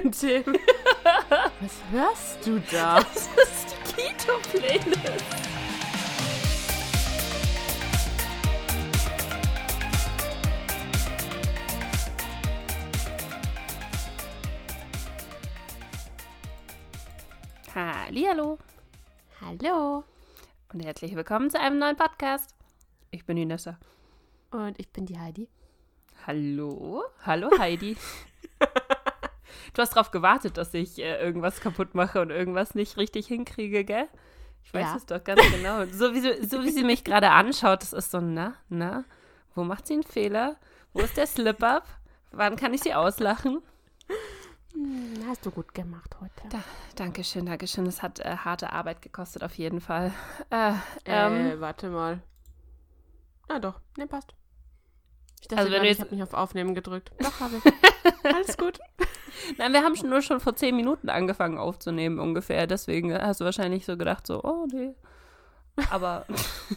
Themen. Was hörst du da? Das ist die Keto-Playlist. Hallihallo Hallo. und herzlich willkommen zu einem neuen Podcast. Ich bin die Nessa. Und ich bin die Heidi. Hallo? Hallo Heidi. du hast darauf gewartet, dass ich äh, irgendwas kaputt mache und irgendwas nicht richtig hinkriege, gell? Ich weiß Ja. es doch ganz genau. So wie, sie- so wie sie mich gerade anschaut, das ist so, na, na, wo macht sie einen Fehler? Wo ist der Slip-Up? Wann kann ich sie auslachen? Hm, hast du gut gemacht heute. Da, Dankeschön, Dankeschön. Es hat äh, harte Arbeit gekostet, auf jeden Fall. Äh, ähm, äh, warte mal. Ah, doch. Ne, passt. Ich dachte Also wenn gerade, du ich habe nicht auf Aufnehmen gedrückt. Doch, habe ich. Alles gut. Nein, wir haben schon nur schon vor zehn Minuten angefangen aufzunehmen ungefähr. Deswegen hast du wahrscheinlich so gedacht, so, oh nee. Aber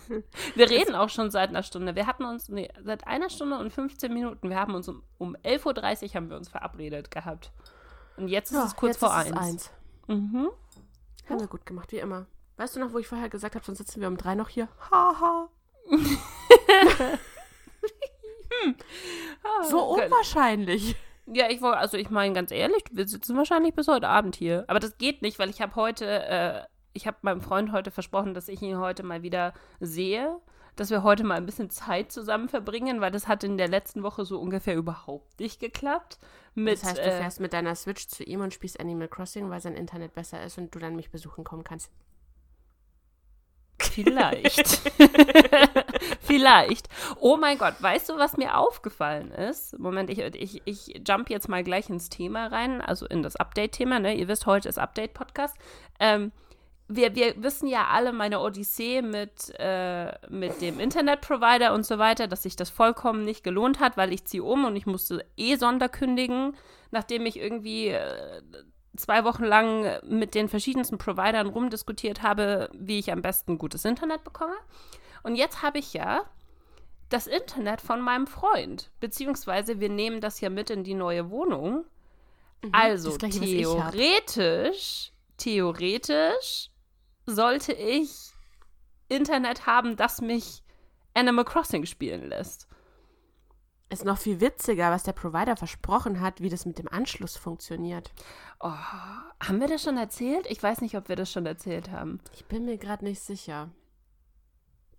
wir reden auch schon seit einer Stunde. Wir hatten uns, nee, seit einer Stunde und 15 Minuten. Wir haben uns um, um 11.30 Uhr haben wir uns verabredet gehabt. Und jetzt ist Ja, es kurz jetzt vor eins. eins. Mhm. Haben wir gut gemacht, wie immer. Weißt du noch, wo ich vorher gesagt habe, sonst sitzen wir um drei noch hier? Haha. So Oh, Gott. unwahrscheinlich. Ja, ich wollte, also ich meine ganz ehrlich, wir sitzen wahrscheinlich bis heute Abend hier. Aber das geht nicht, weil ich habe heute, äh, ich habe meinem Freund heute versprochen, dass ich ihn heute mal wieder sehe, dass wir heute mal ein bisschen Zeit zusammen verbringen, weil das hat in der letzten Woche so ungefähr überhaupt nicht geklappt. Mit, Das heißt, du äh, fährst mit deiner Switch zu ihm und spielst Animal Crossing, weil sein Internet besser ist und du dann mich besuchen kommen kannst. Vielleicht. Vielleicht. Oh mein Gott, weißt du, was mir aufgefallen ist? Moment, ich, ich, ich jump jetzt mal gleich ins Thema rein, also in das Update-Thema. Ne? Ihr wisst, heute ist Update-Podcast. Ähm, wir, wir wissen ja alle meine Odyssee mit, äh, mit dem Internetprovider und so weiter, dass sich das vollkommen nicht gelohnt hat, weil ich ziehe um und ich musste eh Sonder kündigen, nachdem ich irgendwie äh, zwei Wochen lang mit den verschiedensten Providern rumdiskutiert habe, wie ich am besten gutes Internet bekomme. Und jetzt habe ich ja das Internet von meinem Freund, beziehungsweise wir nehmen das ja mit in die neue Wohnung. Also das Gleiche, theoretisch, theoretisch sollte ich Internet haben, das mich Animal Crossing spielen lässt. Ist noch viel witziger, was der Provider versprochen hat, wie das mit dem Anschluss funktioniert. Oh, haben wir das schon erzählt? Ich weiß nicht, ob wir das schon erzählt haben. Ich bin mir gerade nicht sicher.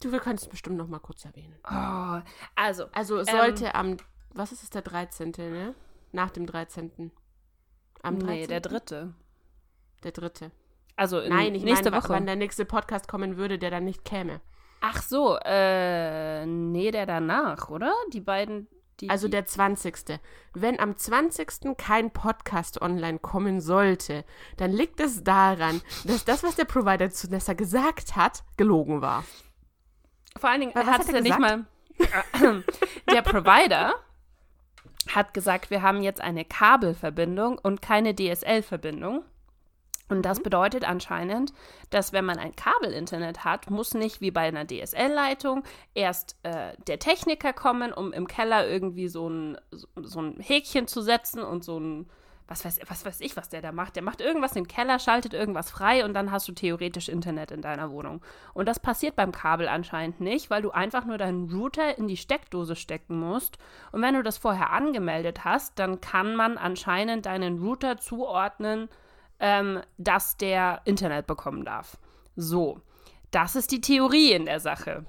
Du, wir können es bestimmt noch mal kurz erwähnen. Oh, also, Also es sollte am, was ist es, der 13., ne? Nach dem 13. Am 13. nee, der dritte. Der dritte. Also in Nein, ich nächste meine, Woche. wann der nächste Podcast kommen würde, der dann nicht käme. Ach so, äh, nee, der danach, oder? Die beiden, die. Also der 20. Wenn am 20. kein Podcast online kommen sollte, dann liegt es daran, dass das, was der Provider zu Nessa gesagt hat, gelogen war. Vor allen Dingen hat hat es ja nicht mal. der Provider hat gesagt, wir haben jetzt eine Kabelverbindung und keine DSL-Verbindung. Und das bedeutet anscheinend, dass wenn man ein Kabelinternet hat, muss nicht wie bei einer DSL-Leitung erst äh, der Techniker kommen, um im Keller irgendwie so ein, so ein Häkchen zu setzen und so ein, was weiß, was weiß ich, was der da macht. Der macht irgendwas im Keller, schaltet irgendwas frei und dann hast du theoretisch Internet in deiner Wohnung. Und das passiert beim Kabel anscheinend nicht, weil du einfach nur deinen Router in die Steckdose stecken musst. Und wenn du das vorher angemeldet hast, dann kann man anscheinend deinen Router zuordnen, ähm, dass der Internet bekommen darf. So, das ist die Theorie in der Sache.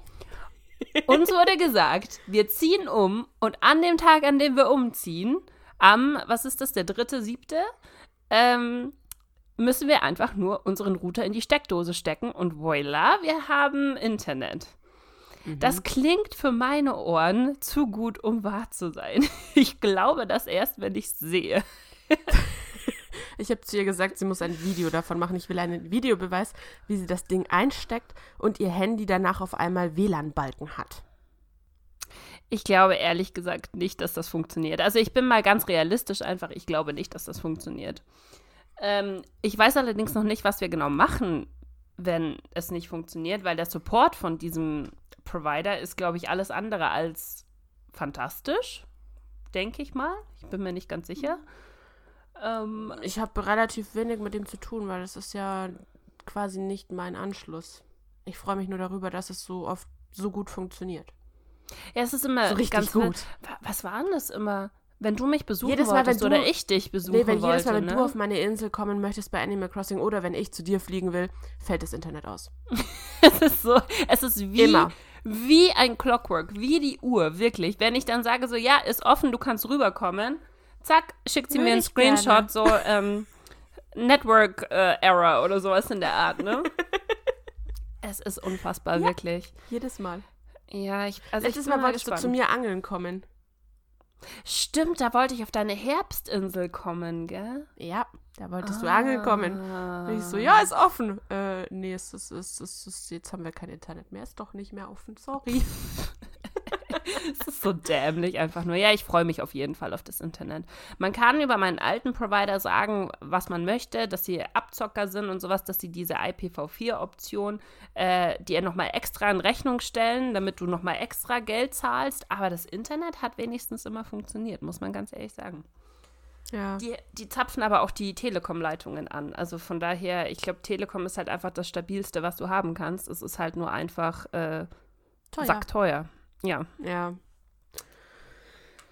Uns wurde gesagt, wir ziehen um und an dem Tag, an dem wir umziehen, am, was ist das, der dritte, siebte, ähm, müssen wir einfach nur unseren Router in die Steckdose stecken und voila, wir haben Internet. Das klingt für meine Ohren zu gut, um wahr zu sein. Ich glaube das erst, wenn ich es sehe. Ich habe zu ihr gesagt, sie muss ein Video davon machen. Ich will einen Videobeweis, wie sie das Ding einsteckt und ihr Handy danach auf einmal WLAN-Balken hat. Ich glaube ehrlich gesagt nicht, dass das funktioniert. Also ich bin mal ganz realistisch einfach, ich glaube nicht, dass das funktioniert. Ähm, ich weiß allerdings noch nicht, was wir genau machen, wenn es nicht funktioniert, weil der Support von diesem Provider ist, glaube ich, alles andere als fantastisch, denke ich mal. Ich bin mir nicht ganz sicher. Ähm, Ich habe relativ wenig mit dem zu tun, weil das ist ja quasi nicht mein Anschluss. Ich freue mich nur darüber, dass es so oft so gut funktioniert. Ja, es ist immer So richtig ganz gut. nett. Wa- Was war denn das immer? Wenn du mich besuchen Jedes Mal, wenn wolltest du- oder ich dich besuchen Nee, wenn wollte, jedes Mal, wenn ne? du auf meine Insel kommen möchtest bei Animal Crossing oder wenn ich zu dir fliegen will, fällt das Internet aus. Es ist so, es ist wie, Immer. wie ein Clockwork, wie die Uhr, wirklich. Wenn ich dann sage so, ja, ist offen, du kannst rüberkommen, zack, schickt sie Würde mir einen ich gerne. Screenshot, so ähm, Network äh, Error oder sowas in der Art, ne? es ist unfassbar, wirklich. Jedes Mal. Ja, ich, also Letztes ich Mal wolltest gespannt. du zu mir angeln kommen. Stimmt, da wollte ich auf deine Herbstinsel kommen, gell? Ja, da wolltest du angeln kommen. Ah. Und ich so, ja, ist offen. Äh, nee, es ist, es ist, es ist, jetzt haben wir kein Internet mehr. Ist doch nicht mehr offen. Sorry. Es ist so dämlich einfach nur. Ja, ich freue mich auf jeden Fall auf das Internet. Man kann über meinen alten Provider sagen, was man möchte, dass sie Abzocker sind und sowas, dass sie diese IPv4-Option äh, dir nochmal extra in Rechnung stellen, damit du nochmal extra Geld zahlst. Aber das Internet hat wenigstens immer funktioniert, muss man ganz ehrlich sagen. Ja. Die, die zapfen aber auch die Telekom-Leitungen an. Also von daher, ich glaube, Telekom ist halt einfach das Stabilste, was du haben kannst. Es ist halt nur einfach äh, Teuer. sackteuer. Ja. Ja.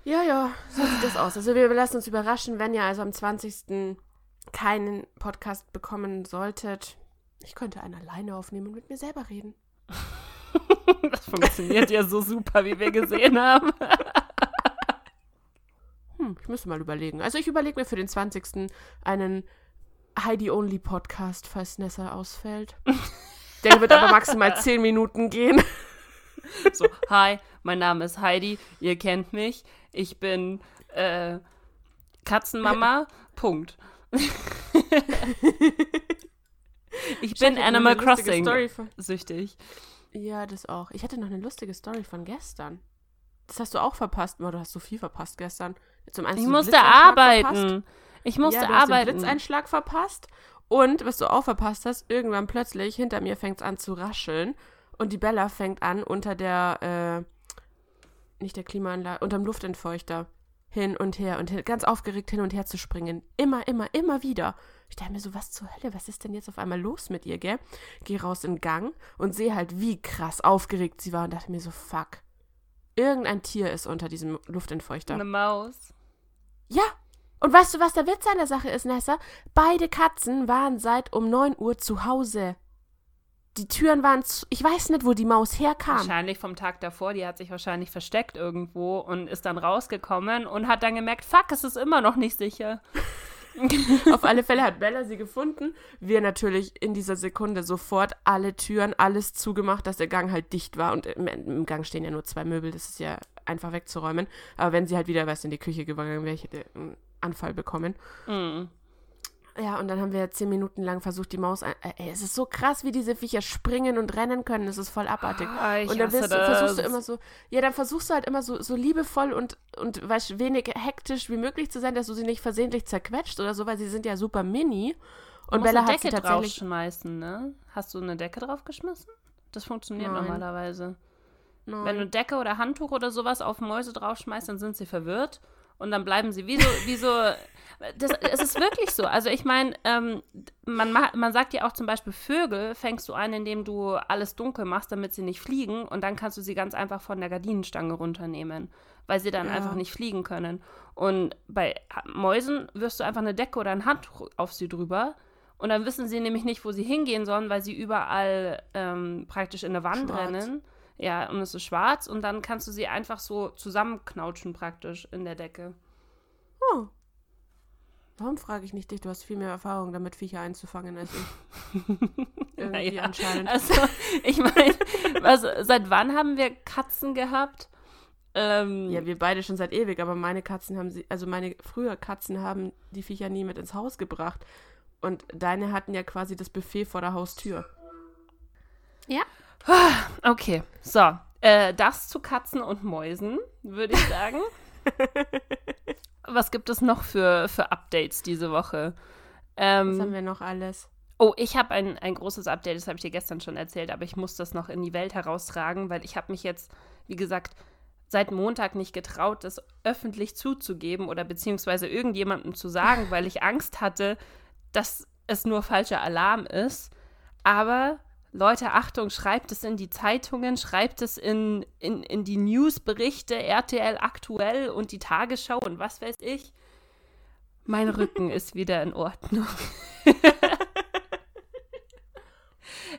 Ja, ja, so sieht das aus. Also wir lassen uns überraschen, wenn ihr also am 20. keinen Podcast bekommen solltet. Ich könnte einen alleine aufnehmen und mit mir selber reden. Das funktioniert ja so super, wie wir gesehen haben. Hm, ich müsste mal überlegen. Also ich überlege mir für den 20. einen Heidi-Only-Podcast, falls Nessa ausfällt. Der wird aber maximal 10 Minuten gehen. So, hi, mein Name ist Heidi, ihr kennt mich. Ich bin äh, Katzenmama. Punkt. ich bin noch Animal Crossing süchtig. Ja, das auch. Ich hatte noch eine lustige Story von gestern. Das hast du auch verpasst. Oh, du hast so viel verpasst gestern. Zum einen Ich musste Blitzeinschlag verpasst. arbeiten. Ich musste ja, du hast den arbeiten. Blitzeinschlag verpasst. Und was du auch verpasst hast, irgendwann plötzlich hinter mir fängt es an zu rascheln. Und die Bella fängt an, unter der, äh, nicht der Klimaanlage, unterm Luftentfeuchter hin und her und hin, ganz aufgeregt hin und her zu springen. Immer, immer, immer wieder. Ich dachte mir so, was zur Hölle, was ist denn jetzt auf einmal los mit ihr, gell? Geh raus in den Gang und sehe halt, wie krass aufgeregt sie war und dachte mir so, fuck. Irgendein Tier ist unter diesem Luftentfeuchter. Eine Maus. Ja. Und weißt du, was der Witz an der Sache ist, Nessa? Beide Katzen waren seit um 9 Uhr zu Hause. Die Türen waren zu. Ich weiß nicht, wo die Maus herkam. Wahrscheinlich vom Tag davor, die hat sich wahrscheinlich versteckt irgendwo und ist dann rausgekommen und hat dann gemerkt, fuck, es ist immer noch nicht sicher. Auf alle Fälle hat Bella sie gefunden. Wir natürlich in dieser Sekunde sofort alle Türen, alles zugemacht, dass der Gang halt dicht war. Und im, im Gang stehen ja nur zwei Möbel, das ist ja einfach wegzuräumen. Aber wenn sie halt wieder was in die Küche gegangen wäre, ich hätte einen Anfall bekommen. Mm. Ja, und dann haben wir zehn Minuten lang versucht, die Maus. Ein äh, ey, es ist so krass, wie diese Viecher springen und rennen können. Es ist voll abartig. Ah, und dann du, versuchst du immer so. Ja, dann versuchst du halt immer so, so liebevoll und, und weißt, wenig hektisch wie möglich zu sein, dass du sie nicht versehentlich zerquetscht oder so, weil sie sind ja super mini. Und Bella hat sie Decke tatsächlich. draufschmeißen, ne? Hast du eine Decke draufgeschmissen? Das funktioniert Nein. normalerweise. Nein. Wenn du Decke oder Handtuch oder sowas auf Mäuse draufschmeißt, dann sind sie verwirrt und dann bleiben sie wie so, wie so. Das, es ist wirklich so. Also ich meine, ähm, man, ma- man sagt ja auch zum Beispiel Vögel fängst du ein, indem du alles dunkel machst, damit sie nicht fliegen und dann kannst du sie ganz einfach von der Gardinenstange runternehmen, weil sie dann Ja. einfach nicht fliegen können. Und bei Mäusen wirst du einfach eine Decke oder ein Handtuch auf sie drüber und dann wissen sie nämlich nicht, wo sie hingehen sollen, weil sie überall ähm, praktisch in der Wand Schwarz. rennen. Ja, und es ist schwarz und dann kannst du sie einfach so zusammenknautschen praktisch in der Decke. Oh. Warum frage ich nicht dich? Du hast viel mehr Erfahrung damit, Viecher einzufangen als ich. Irgendwie Naja, anscheinend. Also, ich meine, was, seit wann haben wir Katzen gehabt? Ähm, Ja, wir beide schon seit ewig, aber meine Katzen haben sie, also meine früher Katzen haben die Viecher nie mit ins Haus gebracht. Und deine hatten ja quasi das Buffet vor der Haustür. Okay, so. Äh, das zu Katzen und Mäusen, würde ich sagen. Was gibt es noch für, für Updates diese Woche? Was Ähm, haben wir noch alles? Oh, ich habe ein, ein großes Update, das habe ich dir gestern schon erzählt, aber ich muss das noch in die Welt heraustragen, weil ich habe mich jetzt, wie gesagt, seit Montag nicht getraut, das öffentlich zuzugeben oder beziehungsweise irgendjemandem zu sagen, weil ich Angst hatte, dass es nur falscher Alarm ist. Aber Leute, Achtung, schreibt es in die Zeitungen, schreibt es in, in, in die Newsberichte, RTL aktuell und die Tagesschau und was weiß ich. Mein Rücken ist wieder in Ordnung.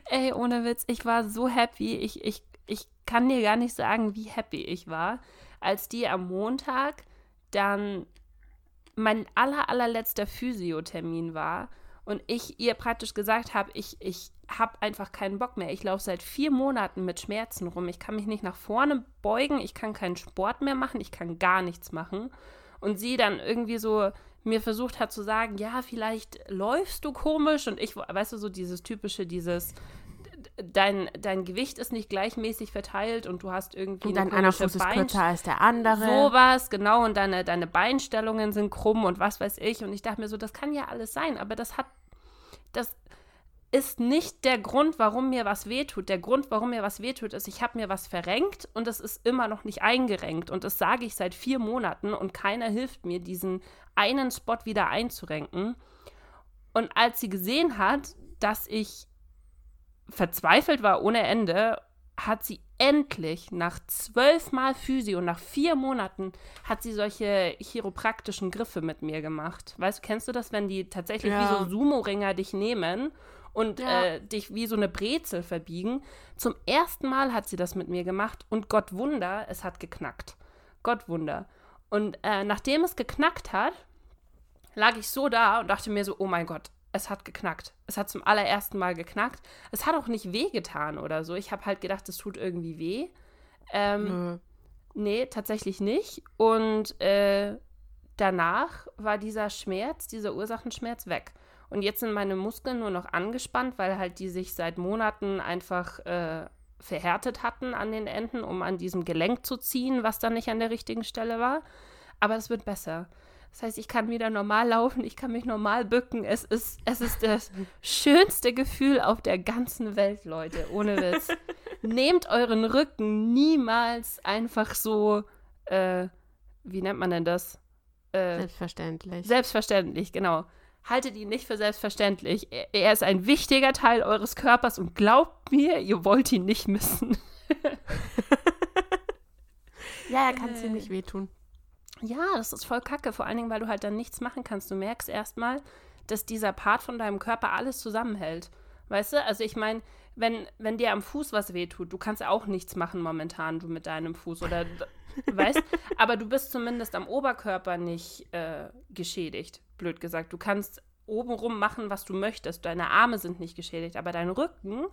Ey, ohne Witz, ich war so happy. Ich, ich, ich kann dir gar nicht sagen, wie happy ich war, als die am Montag dann mein aller, allerletzter Physiothermin war und ich ihr praktisch gesagt habe, ich, ich habe einfach keinen Bock mehr. Ich laufe seit vier Monaten mit Schmerzen rum. Ich kann mich nicht nach vorne beugen, ich kann keinen Sport mehr machen, ich kann gar nichts machen. Und sie dann irgendwie so mir versucht hat zu sagen, ja, vielleicht läufst du komisch und ich, weißt du, so dieses typische, dieses, dein, dein Gewicht ist nicht gleichmäßig verteilt und du hast irgendwie. Und dein einer Fuß ist kürzer als der andere. Sowas, genau, und deine, deine Beinstellungen sind krumm und was weiß ich. Und ich dachte mir so, das kann ja alles sein, aber das hat. Das ist nicht der Grund, warum mir was wehtut. Der Grund, warum mir was wehtut, ist, ich habe mir was verrenkt und es ist immer noch nicht eingerenkt. Und das sage ich seit vier Monaten und keiner hilft mir, diesen einen Spot wieder einzurenken. Und als sie gesehen hat, dass ich verzweifelt war ohne Ende, hat sie endlich nach zwölfmal Physio und nach vier Monaten hat sie solche chiropraktischen Griffe mit mir gemacht. Weißt du, kennst du das, wenn die tatsächlich ja. wie so Sumo-Ringer dich nehmen und ja. äh, dich wie so eine Brezel verbiegen? Zum ersten Mal hat sie das mit mir gemacht und Gott Wunder, es hat geknackt. Gott Wunder. Und äh, nachdem es geknackt hat, lag ich so da und dachte mir so, oh mein Gott, es hat geknackt. Es hat zum allerersten Mal geknackt. Es hat auch nicht wehgetan oder so. Ich habe halt gedacht, es tut irgendwie weh. Ähm, Nö. Nee, tatsächlich nicht. Und äh, danach war dieser Schmerz, dieser Ursachenschmerz weg. Und jetzt sind meine Muskeln nur noch angespannt, weil halt die sich seit Monaten einfach äh, verhärtet hatten an den Enden, um an diesem Gelenk zu ziehen, was dann nicht an der richtigen Stelle war. Aber es wird besser. Das heißt, ich kann wieder normal laufen, ich kann mich normal bücken. Es ist, es ist das schönste Gefühl auf der ganzen Welt, Leute, ohne Witz. Nehmt euren Rücken niemals einfach so, äh, wie nennt man denn das? Äh, selbstverständlich. Selbstverständlich, genau. Haltet ihn nicht für selbstverständlich. Er, er ist ein wichtiger Teil eures Körpers und glaubt mir, ihr wollt ihn nicht missen. ja, er kann äh, ziemlich wehtun. Ja, das ist voll kacke, vor allen Dingen, weil du halt dann nichts machen kannst. Du merkst erstmal, dass dieser Part von deinem Körper alles zusammenhält. Weißt du? Also ich meine, wenn, wenn dir am Fuß was wehtut, du kannst auch nichts machen momentan, du mit deinem Fuß oder weißt, aber du bist zumindest am Oberkörper nicht äh, geschädigt, blöd gesagt. Du kannst obenrum machen, was du möchtest. Deine Arme sind nicht geschädigt, aber dein Rücken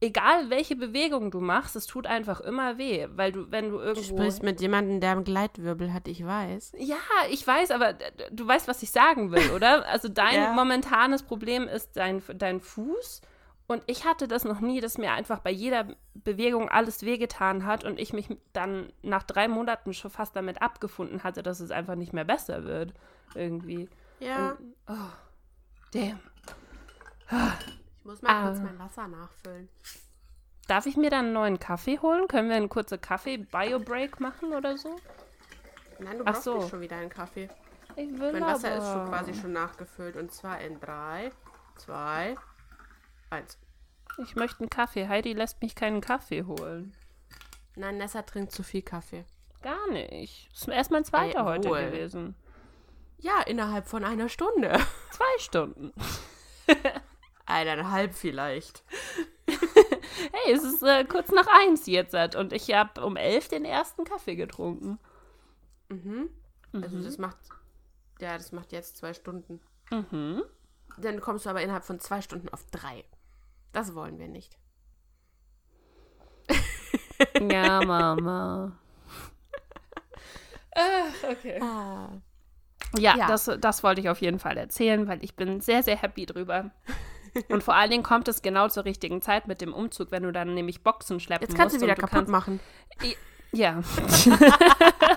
egal welche Bewegung du machst, es tut einfach immer weh, weil du, wenn du irgendwo. Du sprichst mit jemandem, der einen Gleitwirbel hat, ich weiß. Ja, ich weiß, aber du weißt, was ich sagen will, oder? Also dein ja. momentanes Problem ist dein, dein Fuß. Und ich hatte das noch nie, dass mir einfach bei jeder Bewegung alles wehgetan hat und ich mich dann nach drei Monaten schon fast damit abgefunden hatte, dass es einfach nicht mehr besser wird. Irgendwie. Ja. Und, oh, damn muss mal ah. kurz mein Wasser nachfüllen. Darf ich mir dann einen neuen Kaffee holen? Können wir einen kurzen Kaffee-Bio-Break machen oder so? Nein, du brauchst so. nicht schon wieder einen Kaffee. Ich will Mein Wasser aber. ist schon quasi schon nachgefüllt. Und zwar in 3, 2, 1. Ich möchte einen Kaffee. Heidi lässt mich keinen Kaffee holen. Nein, Nessa trinkt zu viel Kaffee. Gar nicht. Das ist erst mein zweiter Ey, heute gewesen. Ja, innerhalb von einer Stunde. Zwei Stunden. Eineinhalb vielleicht. hey, es ist äh, kurz nach eins jetzt und ich habe um elf den ersten Kaffee getrunken. Mhm. Also mhm. das macht, ja, das macht jetzt zwei Stunden. Mhm. Dann kommst du aber innerhalb von zwei Stunden auf drei. Das wollen wir nicht. ja, Mama. ah, okay. Ah. Ja, ja, Das, das wollte ich auf jeden Fall erzählen, weil ich bin sehr, sehr happy drüber. Und vor allen Dingen kommt es genau zur richtigen Zeit mit dem Umzug, wenn du dann nämlich Boxen schleppen musst. Jetzt kannst du wieder du kaputt kannst, machen. Ja.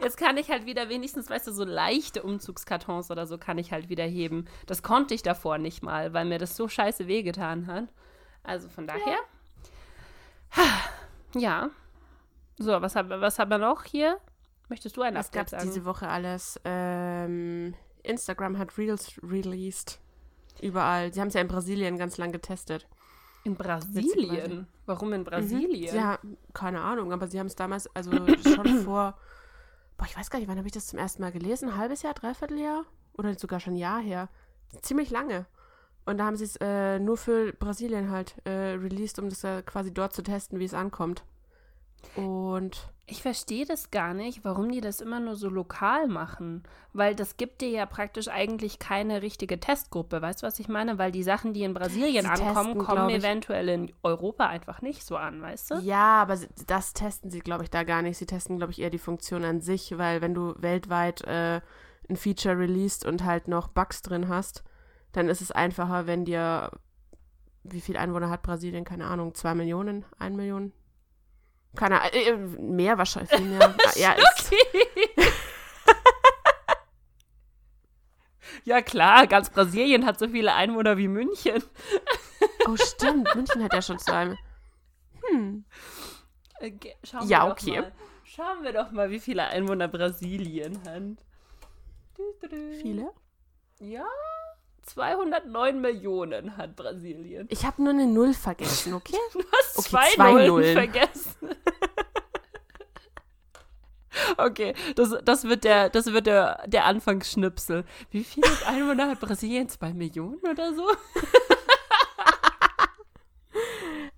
Jetzt kann ich halt wieder wenigstens, weißt du, so leichte Umzugskartons oder so kann ich halt wieder heben. Das konnte ich davor nicht mal, weil mir das so scheiße wehgetan hat. Also von daher. Ja. ja. So, was haben, was haben wir noch hier? Möchtest du ein Was Update gab es diese Woche alles? Ähm, Instagram hat Reels released. Überall. Sie haben es ja in Brasilien ganz lang getestet. In. Brasilien? Warum in Brasilien? Mhm. Ja, keine Ahnung, aber sie haben es damals, also schon vor, boah, ich weiß gar nicht, wann habe ich das zum ersten Mal gelesen? Ein halbes Jahr, dreiviertel Jahr? Oder sogar schon ein Jahr her. Ziemlich lange. Und da haben sie es äh, nur für Brasilien halt äh, released, um das äh, quasi dort zu testen, wie es ankommt. Und Ich verstehe das gar nicht, warum die das immer nur so lokal machen. Weil das gibt dir ja praktisch eigentlich keine richtige Testgruppe. Weißt du, was ich meine? Weil die Sachen, die in Brasilien Sie ankommen, testen, kommen eventuell in Europa einfach nicht so an, weißt du? Ja, aber das testen sie, glaube ich, da gar nicht. Sie testen, glaube ich, eher die Funktion an sich, weil wenn du weltweit äh, ein Feature released und halt noch Bugs drin hast, dann ist es einfacher, wenn dir, wie viel Einwohner hat Brasilien? Keine Ahnung, zwei Millionen, ein Million? Keine Ahnung, äh, mehr wahrscheinlich, viel mehr. ja, ist, Ja klar, ganz Brasilien hat so viele Einwohner wie München. oh stimmt, München hat ja schon zwei. Hm. Okay, schauen Ja, wir doch okay. Mal. Schauen wir doch mal, wie viele Einwohner Brasilien hat. Viele? Ja, 209 Millionen hat Brasilien. Ich habe nur eine Null vergessen, okay? Du hast Okay, zwei, zwei Nullen, Nullen. vergessen. okay, das, das wird, der, das wird der, der Anfangsschnipsel. Wie viele Einwohner hat Brasilien? Zwei Millionen oder so?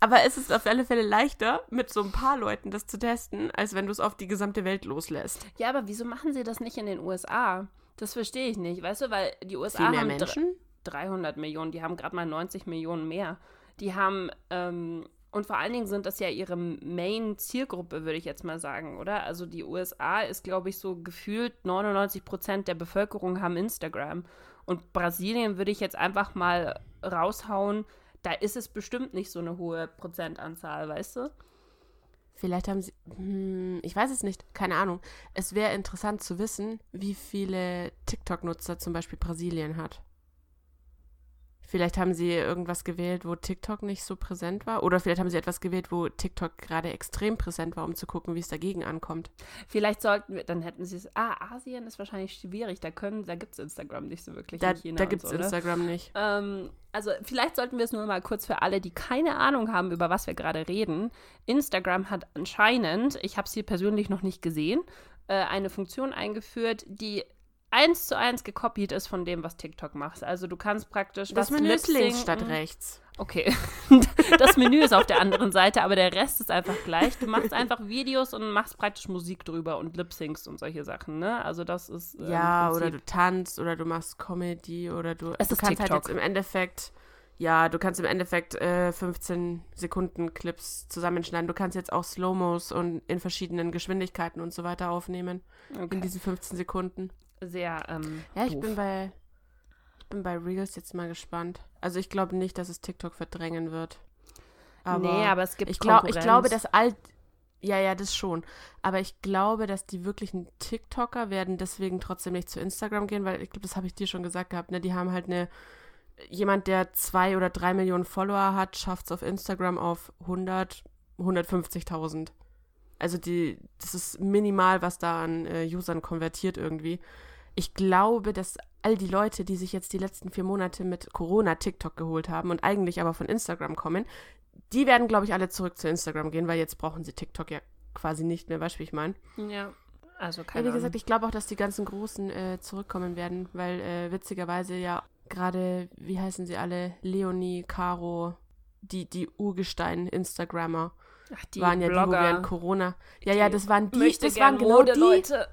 Aber es ist auf alle Fälle leichter, mit so ein paar Leuten das zu testen, als wenn du es auf die gesamte Welt loslässt. Ja, aber wieso machen sie das nicht in den USA? Das verstehe ich nicht, weißt du, weil die USA haben Menschen? 300 Millionen, die haben gerade mal 90 Millionen mehr. Die haben, ähm, und vor allen Dingen sind das ja ihre Main-Zielgruppe, würde ich jetzt mal sagen, oder? Also die USA ist, glaube ich, so gefühlt 99 Prozent der Bevölkerung haben Instagram. Und Brasilien würde ich jetzt einfach mal raushauen, da ist es bestimmt nicht so eine hohe Prozentanzahl, weißt du? Vielleicht haben sie. Hm, ich weiß es nicht. Keine Ahnung. Es wäre interessant zu wissen, wie viele TikTok-Nutzer zum Beispiel Brasilien hat. Vielleicht haben sie irgendwas gewählt, wo TikTok nicht so präsent war. Oder vielleicht haben sie etwas gewählt, wo TikTok gerade extrem präsent war, um zu gucken, wie es dagegen ankommt. Vielleicht sollten wir, dann hätten sie es. Ah, Asien ist wahrscheinlich schwierig. Da können, da gibt es Instagram nicht so wirklich. Da, in China da gibt es so, ne? Instagram nicht. Ähm, also vielleicht sollten wir es nur mal kurz für alle, die keine Ahnung haben, über was wir gerade reden. Instagram hat anscheinend, ich habe es hier persönlich noch nicht gesehen, äh, eine Funktion eingeführt, die eins zu eins gekopiert ist von dem, was TikTok macht. Also du kannst praktisch Das was Menü ist links statt rechts. Okay. Das Menü ist auf der anderen Seite, aber der Rest ist einfach gleich. Du machst einfach Videos und machst praktisch Musik drüber und lip-syncst und solche Sachen, ne? Also das ist äh, Ja, oder du tanzt oder du machst Comedy oder du, Es du ist kannst halt TikTok. jetzt im Endeffekt, ja, du kannst im Endeffekt äh, 15 Sekunden Clips zusammenschneiden. Du kannst jetzt auch Slow-Mos und in verschiedenen Geschwindigkeiten und so weiter aufnehmen in okay. diesen 15 Sekunden. Sehr ähm, Ja, ich doof. bin bei ich bin bei Reels jetzt mal gespannt. Also ich glaube nicht, dass es TikTok verdrängen wird. Aber nee, aber es gibt ich, glaub, ich glaube, dass all ja, ja, das schon. Aber ich glaube, dass die wirklichen TikToker werden deswegen trotzdem nicht zu Instagram gehen, weil ich glaube, das habe ich dir schon gesagt gehabt, ne? Die haben halt eine, jemand, der zwei oder drei Millionen Follower hat, schafft es auf Instagram auf 100, 150.000. Also die, das ist minimal, was da an äh, Usern konvertiert irgendwie. Ich glaube, dass all die Leute, die sich jetzt die letzten vier Monate mit Corona TikTok geholt haben und eigentlich aber von Instagram kommen, die werden, glaube ich, alle zurück zu Instagram gehen, weil jetzt brauchen sie TikTok ja quasi nicht mehr, weißt du, wie ich meine? Ja, also Ja, keine wie Ahnung. gesagt, ich glaube auch, dass die ganzen Großen äh, zurückkommen werden, weil äh, witzigerweise ja gerade, wie heißen sie alle, Leonie, Caro, die, die Urgestein-Instagrammer Ach, die waren ja die, wo Blogger, während Corona. Ja, ja, das waren die, das waren genau die. Leute.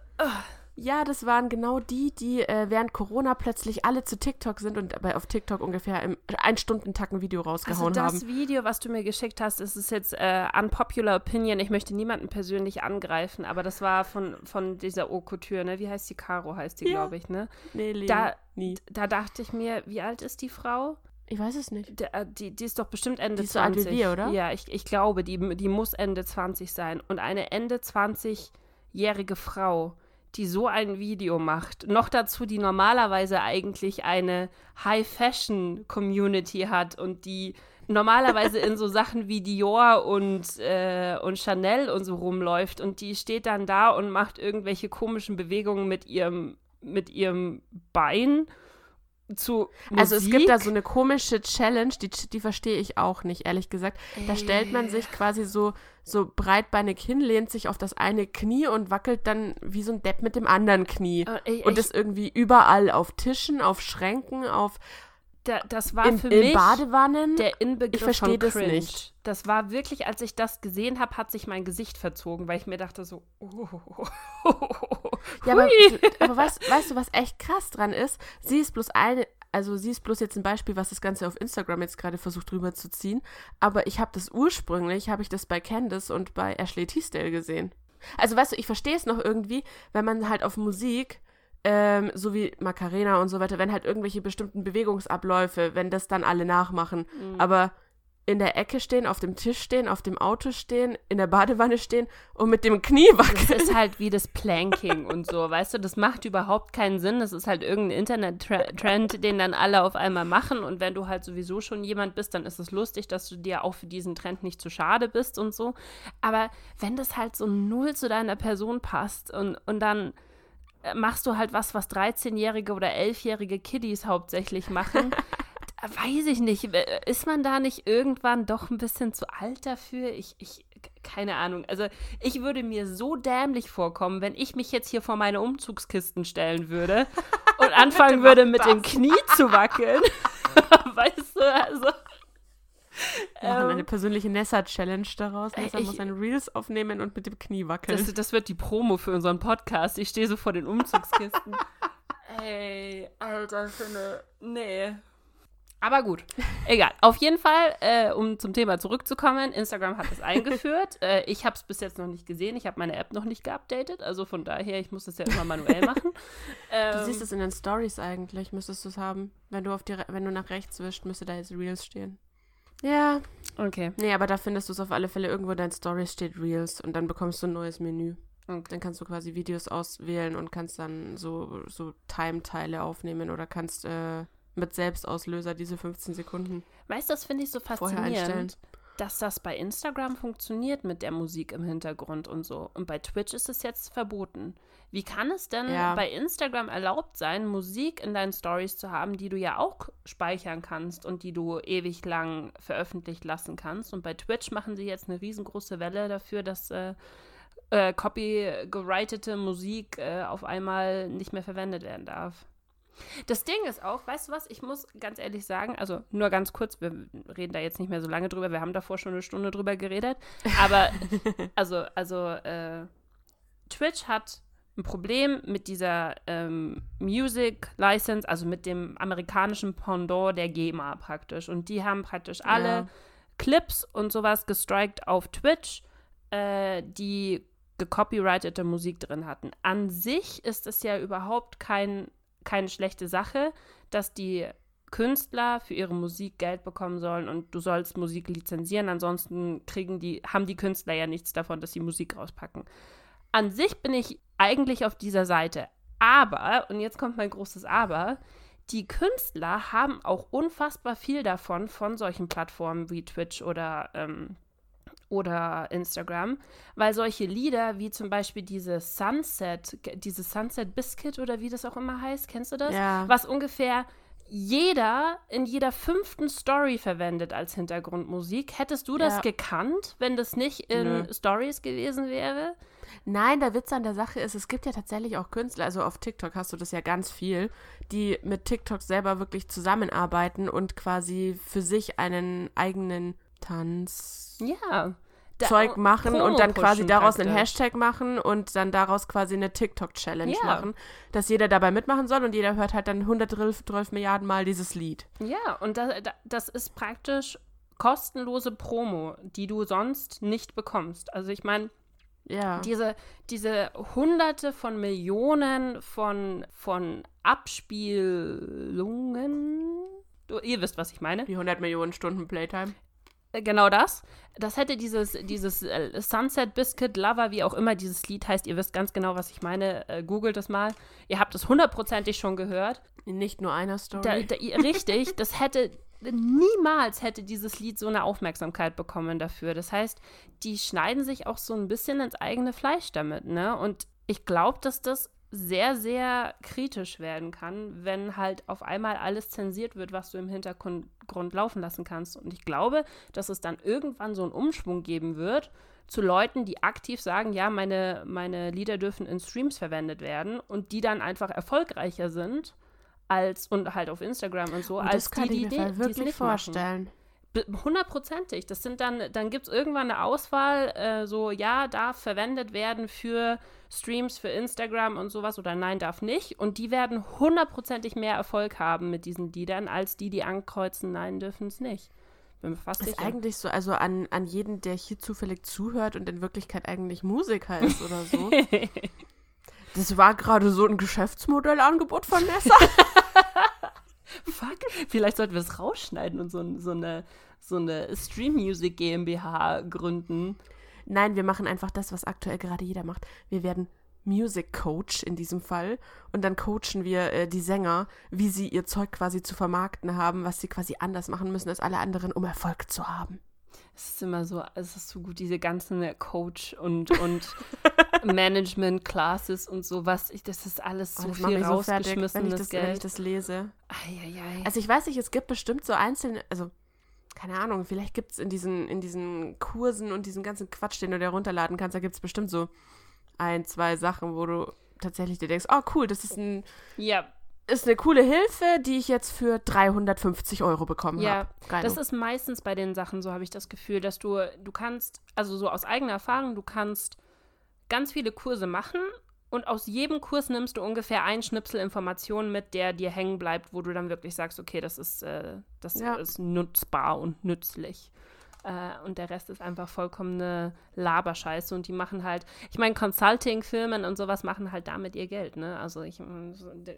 Ja, das waren genau die, die äh, während Corona plötzlich alle zu TikTok sind und dabei auf TikTok ungefähr im ein Stundentakt ein Video Also rausgehauen das haben. Video, was du mir geschickt hast, das ist jetzt äh, unpopular opinion. Ich möchte niemanden persönlich angreifen, aber das war von, von dieser Couture, ne? Wie heißt die? Caro heißt die, Ja. glaube ich, ne? Nee, Leo, Da- nie. Da dachte ich mir, wie alt ist die Frau? Ich weiß es nicht. Der, äh, die, die ist doch bestimmt Ende Die ist so alt 20. wie wir, oder? Ja, ich, ich glaube, die, die muss Ende 20 sein. Und eine Ende 20-jährige Frau, die so ein Video macht, noch dazu, die normalerweise eigentlich eine High-Fashion-Community hat und die normalerweise in so Sachen wie Dior und, äh, und Chanel und so rumläuft und die steht dann da und macht irgendwelche komischen Bewegungen mit ihrem, mit ihrem Bein zu Musik. Also es gibt da so eine komische Challenge, die, die verstehe ich auch nicht, ehrlich gesagt. Da stellt man sich quasi so, so breitbeinig hin, lehnt sich auf das eine Knie und wackelt dann wie so ein Depp mit dem anderen Knie. Äh, ich- und das irgendwie überall auf Tischen, auf Schränken, auf Da, das war in, für mich Badewannen. der Inbegriff Ich verstehe von das Cringe. nicht. Das war wirklich, als ich das gesehen habe, hat sich mein Gesicht verzogen, weil ich mir dachte so, oh, Ja, aber, aber weißt, weißt du, was echt krass dran ist? Sie ist bloß eine, also sie ist bloß jetzt ein Beispiel, was das Ganze auf Instagram jetzt gerade versucht rüberzuziehen. Aber ich habe das ursprünglich, habe ich das bei Candice und bei Ashley Tisdale gesehen. Also weißt du, ich verstehe es noch irgendwie, wenn man halt auf Musik, ähm, so wie Macarena und so weiter, wenn halt irgendwelche bestimmten Bewegungsabläufe, wenn das dann alle nachmachen. Aber in der Ecke stehen, auf dem Tisch stehen, auf dem Auto stehen, in der Badewanne stehen und mit dem Knie wackeln. Das ist halt wie das Planking und so, weißt du, das macht überhaupt keinen Sinn. Das ist halt irgendein Internet-Trend, den dann alle auf einmal machen. Und wenn du halt sowieso schon jemand bist, dann ist es lustig, dass du dir auch für diesen Trend nicht zu schade bist und so. Aber wenn das halt so null zu deiner Person passt und, und dann machst du halt was, was 13-jährige oder 11-jährige Kiddies hauptsächlich machen. Weiß ich nicht. Äh, Ist man da nicht irgendwann doch ein bisschen zu alt dafür? Ich, ich, keine Ahnung. Also, ich würde mir so dämlich vorkommen, wenn ich mich jetzt hier vor meine Umzugskisten stellen würde und anfangen würde, mit dem Knie zu wackeln. weißt du, also. Wir machen ähm, eine persönliche Nessa-Challenge daraus. Nessa ich- muss seine Reels aufnehmen und mit dem Knie wackeln. Das, das wird die Promo für unseren Podcast. Ich stehe so vor den Umzugskisten. Ey, Alter, eine. Nee. Aber gut, egal. Auf jeden Fall, äh, um zum Thema zurückzukommen, Instagram hat es eingeführt. äh, ich habe es bis jetzt noch nicht gesehen. Ich habe meine App noch nicht geupdatet. Also von daher, ich muss das ja immer manuell machen. Ähm, du siehst es in den Stories eigentlich, müsstest du es haben. Wenn du, auf die, Re- wenn du nach rechts wischst, müsste da jetzt Reels stehen. Ja. Okay. Nee, aber da findest du es auf alle Fälle irgendwo in deinen Stories steht Reels und dann bekommst du ein neues Menü. Okay. Dann kannst du quasi Videos auswählen und kannst dann so, so Time-Teile aufnehmen oder kannst äh, mit Selbstauslöser diese 15 Sekunden Weißt du, das finde ich so faszinierend, dass das bei Instagram funktioniert mit der Musik im Hintergrund und so. Und bei Twitch ist es jetzt verboten. Wie kann es denn Ja. bei Instagram erlaubt sein, Musik in deinen Stories zu haben, die du ja auch speichern kannst und die du ewig lang veröffentlicht lassen kannst? Und bei Twitch machen sie jetzt eine riesengroße Welle dafür, dass äh, äh, copyrightete Musik äh, auf einmal nicht mehr verwendet werden darf. Das Ding ist auch, weißt du was, ich muss ganz ehrlich sagen, also nur ganz kurz, wir reden da jetzt nicht mehr so lange drüber, wir haben davor schon eine Stunde drüber geredet, aber also, also äh, Twitch hat ein Problem mit dieser ähm, Music License, also mit dem amerikanischen Pendant der GEMA praktisch. Und die haben praktisch alle Ja. Clips und sowas gestrikt auf Twitch, äh, die gecopyrightete Musik drin hatten. An sich ist es ja überhaupt kein, keine schlechte Sache, dass die Künstler für ihre Musik Geld bekommen sollen und du sollst Musik lizenzieren, ansonsten kriegen die, haben die Künstler ja nichts davon, dass sie Musik rauspacken. An sich bin ich eigentlich auf dieser Seite. Aber, und jetzt kommt mein großes Aber, die Künstler haben auch unfassbar viel davon von solchen Plattformen wie Twitch oder, ähm, oder Instagram, weil solche Lieder wie zum Beispiel diese Sunset, diese Sunset Biscuit oder wie das auch immer heißt, kennst du das? Ja. Was ungefähr jeder in jeder fünften Story verwendet als Hintergrundmusik. Hättest du das Ja. gekannt, wenn das nicht in Nö. Stories gewesen wäre? Nein, der Witz an der Sache ist, es gibt ja tatsächlich auch Künstler, also auf TikTok hast du das ja ganz viel, die mit TikTok selber wirklich zusammenarbeiten und quasi für sich einen eigenen Tanz. Ja. Zeug machen Promo und dann quasi daraus einen praktisch. Hashtag machen und dann daraus quasi eine TikTok-Challenge Ja. machen, dass jeder dabei mitmachen soll und jeder hört halt dann 112 Milliarden Mal dieses Lied. Ja, und da, da, das ist praktisch kostenlose Promo, die du sonst nicht bekommst. Also ich meine, Ja. diese, diese hunderte von Millionen von, von Abspielungen, du, ihr wisst, was ich meine. Die 100 Millionen Stunden Playtime. Äh, Genau das. Das hätte dieses, dieses äh, Sunset Biscuit Lover, wie auch immer dieses Lied heißt, ihr wisst ganz genau, was ich meine. Äh, googelt es mal. Ihr habt es hundertprozentig schon gehört. Nicht nur einer Story. Da, da, richtig, das hätte niemals hätte dieses Lied so eine Aufmerksamkeit bekommen dafür. Das heißt, die schneiden sich auch so ein bisschen ins eigene Fleisch damit, ne? Und ich glaube, dass das sehr, sehr kritisch werden kann, wenn halt auf einmal alles zensiert wird, was du im Hintergrund laufen lassen kannst. Und ich glaube, dass es dann irgendwann so einen Umschwung geben wird zu Leuten, die aktiv sagen, ja, meine, meine Lieder dürfen in Streams verwendet werden und die dann einfach erfolgreicher sind als und halt auf Instagram und so, Und als das kann die, ich die, mir die, die's wirklich nicht machen. Hundertprozentig. Das sind dann, dann gibt es irgendwann eine Auswahl, äh, so ja, darf verwendet werden für Streams, für Instagram und sowas oder nein, darf nicht. Und die werden hundertprozentig mehr Erfolg haben mit diesen Liedern, als die, die ankreuzen, nein, dürfen es nicht. Bin mir fast Ist sicher. eigentlich so, also an, an jeden, der hier zufällig zuhört und in Wirklichkeit eigentlich Musiker ist oder so. Das war gerade so ein Geschäftsmodellangebot von Nessa. Fuck, vielleicht sollten wir es rausschneiden und so, so eine, so eine Stream Music GmbH gründen. Nein, wir machen einfach das, was aktuell gerade jeder macht. Wir werden Music Coach in diesem Fall und dann coachen wir äh, die Sänger, wie sie ihr Zeug quasi zu vermarkten haben, was sie quasi anders machen müssen als alle anderen, um Erfolg zu haben. Es ist immer so, es ist so gut, diese ganzen Coach und, und Management-Classes und sowas. Ich, das ist alles Oh, so macht viel mich so fertig, wenn ich, rausgeschmissenes das, wenn ich das lese. Eieiei. Also ich weiß nicht, es gibt bestimmt so einzelne, also keine Ahnung, vielleicht gibt es in diesen, in diesen Kursen und diesem ganzen Quatsch, den du dir runterladen kannst, da gibt es bestimmt so ein, zwei Sachen, wo du tatsächlich dir denkst, oh cool, das ist, ein, ja, ist eine coole Hilfe, die ich jetzt für 350 Euro bekommen Ja, habe. Das ist meistens bei den Sachen so, habe ich das Gefühl, dass du, du kannst, also so aus eigener Erfahrung, du kannst ganz viele Kurse machen und aus jedem Kurs nimmst du ungefähr einen Schnipsel Informationen mit, der dir hängen bleibt, wo du dann wirklich sagst, okay, das ist, äh, das Ja. ist nutzbar und nützlich. Äh, und der Rest ist einfach vollkommene Laberscheiße und die machen halt, ich meine, Consulting-Firmen und sowas machen halt damit ihr Geld, ne? Also ich so,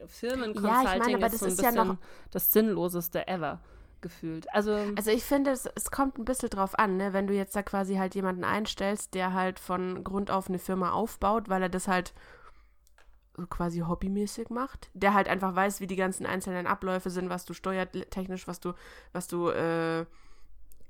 Firmen-Consulting meine, aber ist das so ein ist ja bisschen noch- das Sinnloseste ever gefühlt. Also, Also ich finde, es, es kommt ein bisschen drauf an, ne? wenn du jetzt da quasi halt jemanden einstellst, der halt von Grund auf eine Firma aufbaut, weil er das halt so quasi hobbymäßig macht, der halt einfach weiß, wie die ganzen einzelnen Abläufe sind, was du steuertechnisch, was du, was du äh,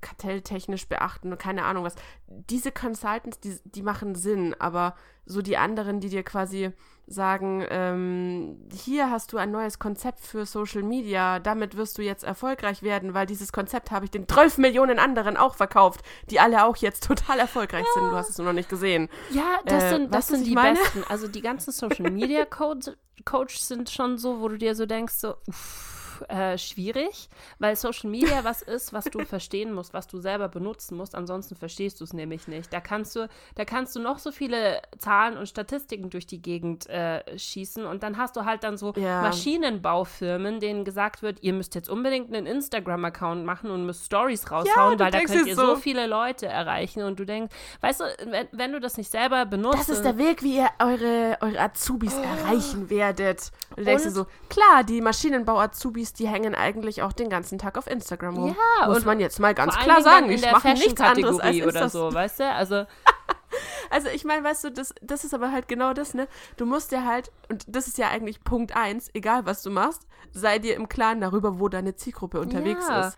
kartelltechnisch beachten und keine Ahnung was. Diese Consultants, die, die machen Sinn, aber so die anderen, die dir quasi sagen, ähm, hier hast du ein neues Konzept für Social Media, damit wirst du jetzt erfolgreich werden, weil dieses Konzept habe ich den 12 Millionen anderen auch verkauft, die alle auch jetzt total erfolgreich sind. Du hast es nur noch nicht gesehen. Ja, das Äh, sind, das sind die meine? besten. Also die ganzen Social Media Coach, Coaches sind schon so, wo du dir so denkst, so uff, äh, schwierig, weil Social Media was ist, was du verstehen musst, was du selber benutzen musst. Ansonsten verstehst du es nämlich nicht. Da kannst du, da kannst du noch so viele Zahlen und Statistiken durch die Gegend äh, schießen und dann hast du halt dann so Ja. Maschinenbaufirmen, denen gesagt wird, ihr müsst jetzt unbedingt einen Instagram-Account machen und müsst Stories raushauen, du weil da könnt dir ihr so. so viele Leute erreichen und du denkst, weißt du, wenn, wenn du das nicht selber benutzt. Das ist der Weg, wie ihr eure, eure Azubis erreichen werdet. Und du denkst dir Und- so, klar, die Maschinenbau-Azubis, die hängen eigentlich auch den ganzen Tag auf Instagram rum. Ja, Muss man jetzt mal ganz klar sagen. Ich mache nichts anderes als Fashion-Kategorie oder so, weißt du? Also, Also ich meine, weißt du, das, das ist aber halt genau das, ne? Du musst dir halt, und das ist ja eigentlich Punkt eins, egal was du machst, sei dir im Klaren darüber, wo deine Zielgruppe unterwegs ja, ist.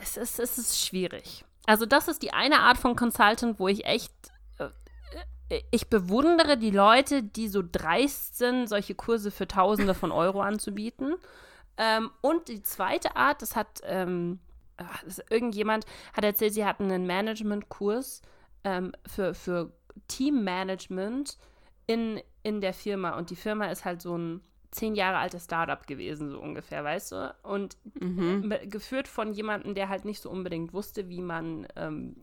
Es ist, es ist schwierig. Also, das ist die eine Art von Consultant, wo ich echt. äh, Ich bewundere die Leute, die so dreist sind, solche Kurse für Tausende von Euro anzubieten. Ähm, und die zweite Art, das hat ähm, ach, das, irgendjemand hat erzählt, sie hatten einen Management-Kurs ähm, für, für Teammanagement in, in der Firma. Und die Firma ist halt so ein zehn Jahre altes Startup gewesen, so ungefähr, weißt du? Und Mhm. be- geführt von jemandem, der halt nicht so unbedingt wusste, wie man. Ähm,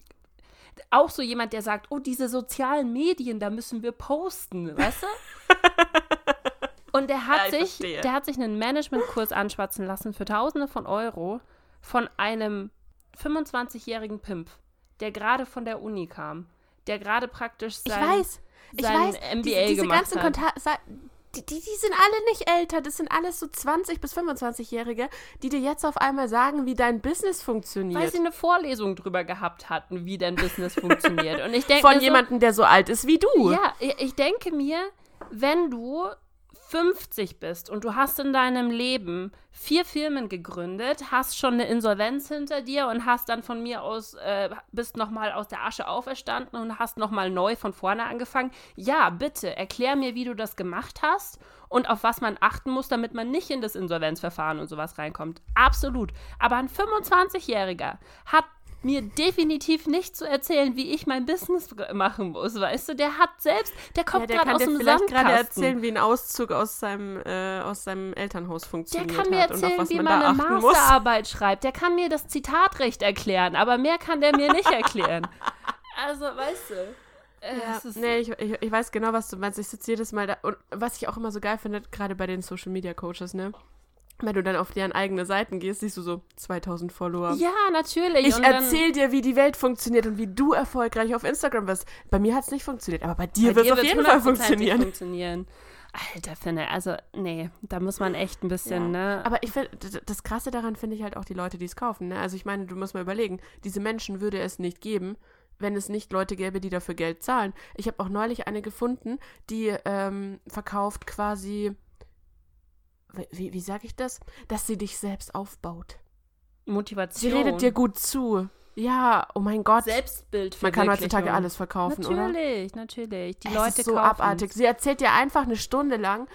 auch so jemand, der sagt, oh, diese sozialen Medien, da müssen wir posten, weißt du? Und der hat Ja, ich sich, verstehe. der hat sich einen Managementkurs anschwatzen lassen für Tausende von Euro von einem 25-jährigen Pimp, der gerade von der Uni kam, der gerade praktisch Ich sein, weiß, ich sein weiß, MBA diese, diese gemacht ganzen hat. Konta die, die, die sind alle nicht älter. Das sind alles so 20- bis 25-Jährige, die dir jetzt auf einmal sagen, wie dein Business funktioniert. Weil sie eine Vorlesung drüber gehabt hatten, wie dein Business funktioniert. Und ich denke Von mir so, jemandem, der so alt ist wie du. Ja, ich ich denke mir, wenn du 50 bist und du hast in deinem Leben vier Firmen gegründet, hast schon eine Insolvenz hinter dir und hast dann von mir aus, äh, bist nochmal aus der Asche auferstanden und hast nochmal neu von vorne angefangen. Ja, bitte, erklär mir, wie du das gemacht hast und auf was man achten muss, damit man nicht in das Insolvenzverfahren und sowas reinkommt. Absolut. Aber ein 25-Jähriger hat mir definitiv nicht zu erzählen, wie ich mein Business machen muss, weißt du? Der hat selbst, der Ja, kommt der gerade kann aus dir dem vielleicht gerade Sandkasten. erzählen, wie ein Auszug aus seinem, äh, aus seinem Elternhaus Der funktioniert kann mir erzählen, wie man man eine muss. Masterarbeit schreibt. Der kann mir das Zitatrecht erklären, aber mehr kann der mir nicht erklären. Also, weißt du. äh, Ja, nee, ich, ich, ich weiß genau, was du meinst. Ich sitze jedes Mal da. Und was ich auch immer so geil finde, gerade bei den Social Media Coaches, ne? Wenn du dann auf deren eigene Seiten gehst, siehst du so 2000 Follower. Ja, natürlich. Ich erzähl dir, wie die Welt funktioniert und wie du erfolgreich auf Instagram wirst. Bei mir hat es nicht funktioniert, aber bei dir wird es auf jeden Fall funktionieren. funktionieren. Alter, finde, also, nee, da muss man echt ein bisschen, ne? Aber ich finde, das Krasse daran finde ich halt auch die Leute, die es kaufen. Ne? Also ich meine, du musst mal überlegen, diese Menschen würde es nicht geben, wenn es nicht Leute gäbe, die dafür Geld zahlen. Ich habe auch neulich eine gefunden, die ähm, verkauft quasi, wie, wie sage ich das? Dass sie dich selbst aufbaut. Sie Motivation. redet dir gut zu. Ja, oh mein Gott. Selbstbild Man kann heutzutage alles verkaufen, oder? Natürlich, natürlich. Die es Leute ist so kaufen's. abartig. Sie erzählt dir einfach eine Stunde lang,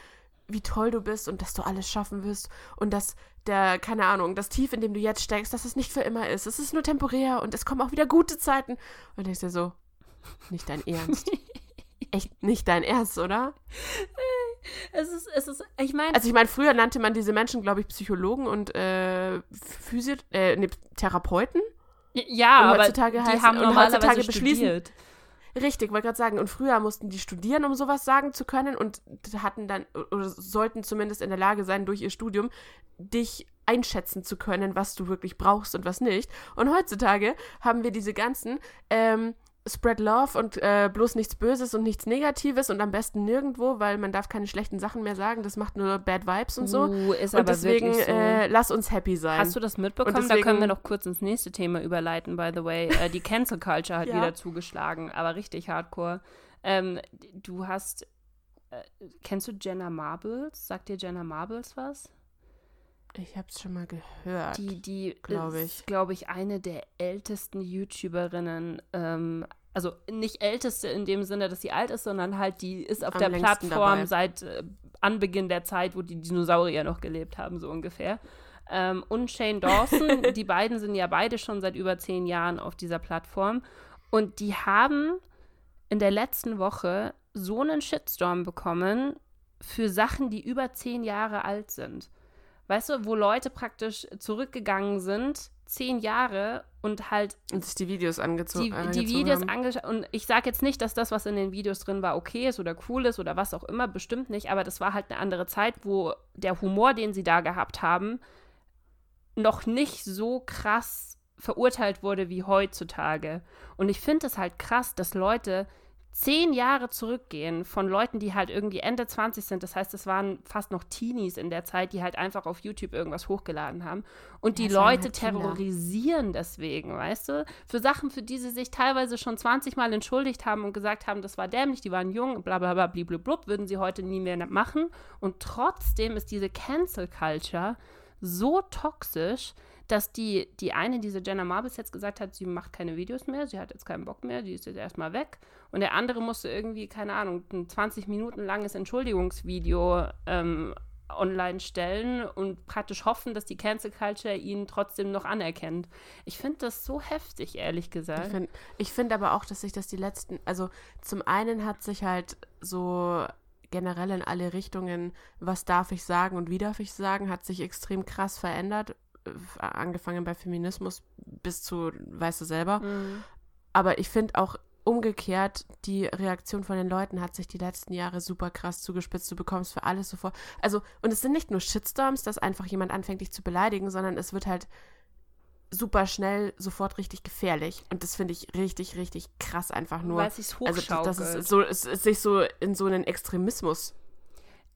wie toll du bist und dass du alles schaffen wirst und dass der, keine Ahnung, das Tief, in dem du jetzt steckst, dass es nicht für immer ist. Es ist nur temporär und es kommen auch wieder gute Zeiten. Und dir so, nicht dein Ernst. Echt nicht dein Ernst, oder? Es ist, es ist, ich meine, Also ich meine, früher nannte man diese Menschen, glaube ich, Psychologen und äh, Physio äh, nee, Therapeuten. ja, und aber heutzutage die heißt- haben und normalerweise heutzutage beschließen- studiert. Richtig, wollte gerade sagen. Und früher mussten die studieren, um sowas sagen zu können und hatten dann oder sollten zumindest in der Lage sein, durch ihr Studium dich einschätzen zu können, was du wirklich brauchst und was nicht. Und heutzutage haben wir diese ganzen ähm, Spread Love und äh, bloß nichts Böses und nichts Negatives und am besten nirgendwo, weil man darf keine schlechten Sachen mehr sagen. Das macht nur Bad Vibes und so. Uh, ist und aber deswegen so. äh, lass uns happy sein. Hast du das mitbekommen? Und da können wir deswegen- noch kurz ins nächste Thema überleiten, by the way. Äh, die Cancel Culture hat Ja. wieder zugeschlagen, aber richtig hardcore. Ähm, du hast, äh, kennst du Jenna Marbles? Sagt dir Jenna Marbles was? Ich hab's schon mal gehört. Die, die glaub ist, glaube ich, eine der ältesten YouTuberinnen. Ähm, also nicht älteste in dem Sinne, dass sie alt ist, sondern halt die ist auf Am der Plattform dabei. seit äh, Anbeginn der Zeit, wo die Dinosaurier noch gelebt haben, so ungefähr. Ähm, und Shane Dawson, die beiden sind ja beide schon seit über zehn Jahren auf dieser Plattform. Und die haben in der letzten Woche so einen Shitstorm bekommen für Sachen, die über zehn Jahre alt sind. Weißt du, wo Leute praktisch zurückgegangen sind, zehn Jahre und halt und sich die Videos angezogen die, die Videos haben. angeschaut. Und ich sage jetzt nicht, dass das, was in den Videos drin war, okay ist oder cool ist oder was auch immer, bestimmt nicht, aber das war halt eine andere Zeit, wo der Humor, den sie da gehabt haben, noch nicht so krass verurteilt wurde wie heutzutage. Und ich finde es halt krass, dass Leute zehn Jahre zurückgehen von Leuten, die halt irgendwie Ende 20 sind. Das heißt, es waren fast noch Teenies in der Zeit, die halt einfach auf YouTube irgendwas hochgeladen haben. Und Ja, die Leute halt terrorisieren deswegen, weißt du? Für Sachen, für die sie sich teilweise schon 20 Mal entschuldigt haben und gesagt haben, das war dämlich, die waren jung, bla bla bla, blub, würden sie heute nie mehr machen. Und trotzdem ist diese Cancel Culture so toxisch, dass die, die eine, diese Jenna Marbles jetzt gesagt hat, sie macht keine Videos mehr, sie hat jetzt keinen Bock mehr, die ist jetzt erstmal weg. Und der andere musste irgendwie, keine Ahnung, ein 20 Minuten langes Entschuldigungsvideo ähm, online stellen und praktisch hoffen, dass die Cancel Culture ihn trotzdem noch anerkennt. Ich finde das so heftig, ehrlich Ich gesagt. finde ich find aber auch, dass sich das die letzten, also zum einen hat sich halt so generell in alle Richtungen, was darf ich sagen und wie darf ich sagen, hat sich extrem krass verändert. Äh, Angefangen bei Feminismus bis zu, weißt du selber. Mhm. Aber ich finde auch umgekehrt, die Reaktion von den Leuten hat sich die letzten Jahre super krass zugespitzt. Du bekommst für alles sofort. Also, und es sind nicht nur Shitstorms, dass einfach jemand anfängt, dich zu beleidigen, sondern es wird halt super schnell sofort richtig gefährlich. Und das finde ich richtig, richtig krass einfach nur. Weil es sich also, hochschaukelt. das ist so, es, es sich so in so einen Extremismus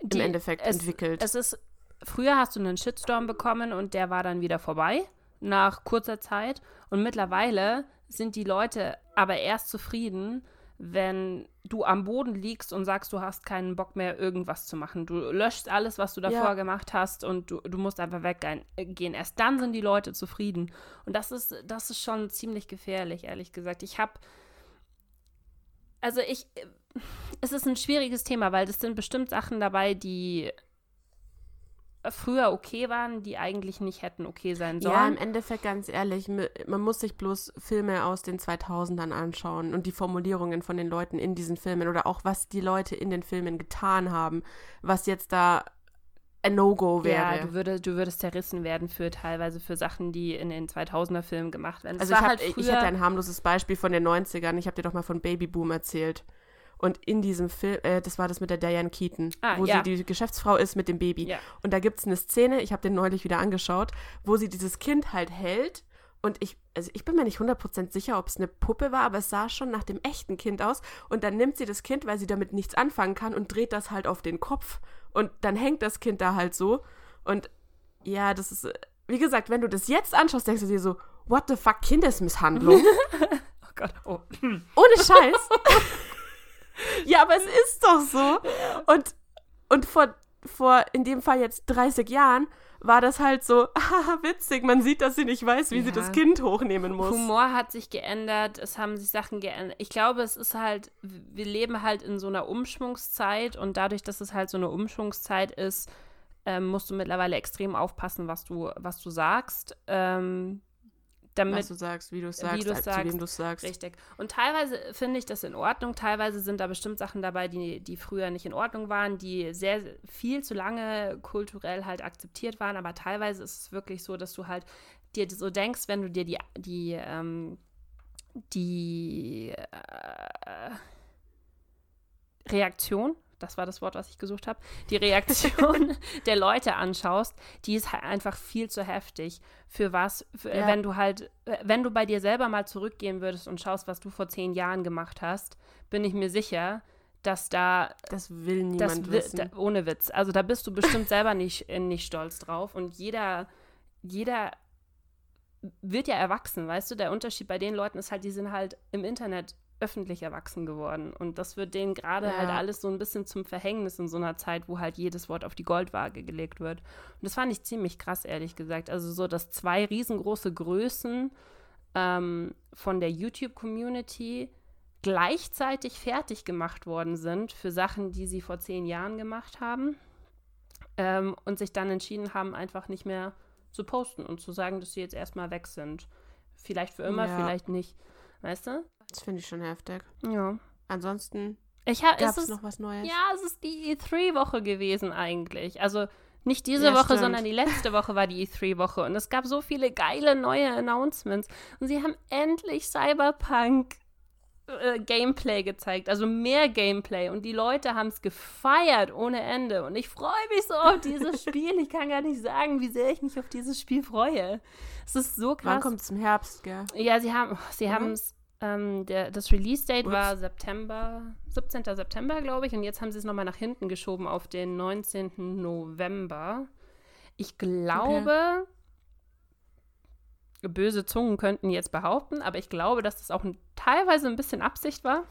Die- im Endeffekt es, entwickelt. Es ist, früher hast du einen Shitstorm bekommen und der war dann wieder vorbei nach kurzer Zeit. Und mittlerweile sind die Leute aber erst zufrieden, wenn du am Boden liegst und sagst, du hast keinen Bock mehr, irgendwas zu machen. Du löschst alles, was du davor Ja. gemacht hast und du, du musst einfach weggehen. Gehen. Erst dann sind die Leute zufrieden. Und das ist, das ist schon ziemlich gefährlich, ehrlich gesagt. Ich habe, also ich, es ist ein schwieriges Thema, weil es sind bestimmt Sachen dabei, die früher okay waren, die eigentlich nicht hätten okay sein ja, sollen. im Endeffekt ganz ehrlich, man muss sich bloß Filme aus den 2000ern anschauen und die Formulierungen von den Leuten in diesen Filmen oder auch was die Leute in den Filmen getan haben, was jetzt da ein No-Go wäre. Ja, du, würde, du würdest zerrissen werden für teilweise für Sachen, die in den 2000er Filmen gemacht werden. Das Also ich, hab, halt ich hatte ein harmloses Beispiel von den 90ern. Ich habe dir doch mal von Babyboom erzählt. Und in diesem Film, äh, das war das mit der Diane Keaton, Ah, wo ja. sie die Geschäftsfrau ist mit dem Baby. Ja. Und da gibt es eine Szene, ich habe den neulich wieder angeschaut, wo sie dieses Kind halt hält. Und ich, also ich bin mir nicht 100% sicher, ob es eine Puppe war, aber es sah schon nach dem echten Kind aus. Und dann nimmt sie das Kind, weil sie damit nichts anfangen kann und dreht das halt auf den Kopf. Und dann hängt das Kind da halt so. Und ja, das ist, äh, wie gesagt, wenn du das jetzt anschaust, denkst du dir so, what the fuck, Kindesmisshandlung? Oh Gott, oh. Ohne Scheiß. ja, aber es ist doch so. Und, und vor, vor, in dem Fall jetzt 30 Jahren, war das halt so, haha, witzig, man sieht, dass sie nicht weiß, wie sie Ja. das Kind hochnehmen muss. Humor hat sich geändert, es haben sich Sachen geändert. Ich glaube, es ist halt, wir leben halt in so einer Umschwungszeit und dadurch, dass es halt so eine Umschwungszeit ist, ähm, musst du mittlerweile extrem aufpassen, was du, was du sagst. Ähm, damit was du sagst, wie du es sagst, äh, zu sagst. wem du es sagst. Richtig. Und teilweise finde ich das in Ordnung, teilweise sind da bestimmt Sachen dabei, die, die früher nicht in Ordnung waren, die sehr viel zu lange kulturell halt akzeptiert waren, aber teilweise ist es wirklich so, dass du halt dir so denkst, wenn du dir die, die, ähm, die äh, Reaktion, das war das Wort, was ich gesucht habe, die Reaktion der Leute anschaust, die ist halt einfach viel zu heftig. Für was, für, Ja. wenn du halt, äh, wenn du bei dir selber mal zurückgehen würdest und schaust, was du vor zehn Jahren gemacht hast, bin ich mir sicher, dass da Das will das niemand wi- wissen. da, ohne Witz. Also da bist du bestimmt selber nicht, äh, nicht stolz drauf. Und jeder, jeder wird ja erwachsen, weißt du? Der Unterschied bei den Leuten ist halt, die sind halt im Internet öffentlich erwachsen geworden. Und das wird denen gerade Ja. halt alles so ein bisschen zum Verhängnis in so einer Zeit, wo halt jedes Wort auf die Goldwaage gelegt wird. Und das fand ich ziemlich krass, ehrlich gesagt. Also so, dass zwei riesengroße Größen ähm, von der YouTube-Community gleichzeitig fertig gemacht worden sind für Sachen, die sie vor zehn Jahren gemacht haben ähm, und sich dann entschieden haben, einfach nicht mehr zu posten und zu sagen, dass sie jetzt erstmal weg sind. Vielleicht für immer, Ja. vielleicht nicht. Weißt du? Das finde ich schon heftig. Ja. Ansonsten Ich gab es noch was Neues. ja, es ist die E3-Woche gewesen eigentlich. Also nicht diese Ja, Woche, stimmt. sondern die letzte Woche war die E3-Woche. Und es gab so viele geile neue Announcements. Und sie haben endlich Cyberpunk äh, Gameplay gezeigt, also mehr Gameplay. Und die Leute haben es gefeiert ohne Ende. Und ich freue mich so auf dieses Spiel. Ich kann gar nicht sagen, wie sehr ich mich auf dieses Spiel freue. Es ist so krass. Wann kommt es im Herbst, gell? Ja, sie haben sie Mhm. haben es, ähm, der, das Release-Date war September, 17. September, glaube ich, und jetzt haben sie es nochmal nach hinten geschoben auf den 19. November. Ich glaube, böse Zungen könnten jetzt behaupten, aber ich glaube, dass das auch ein, teilweise ein bisschen Absicht war.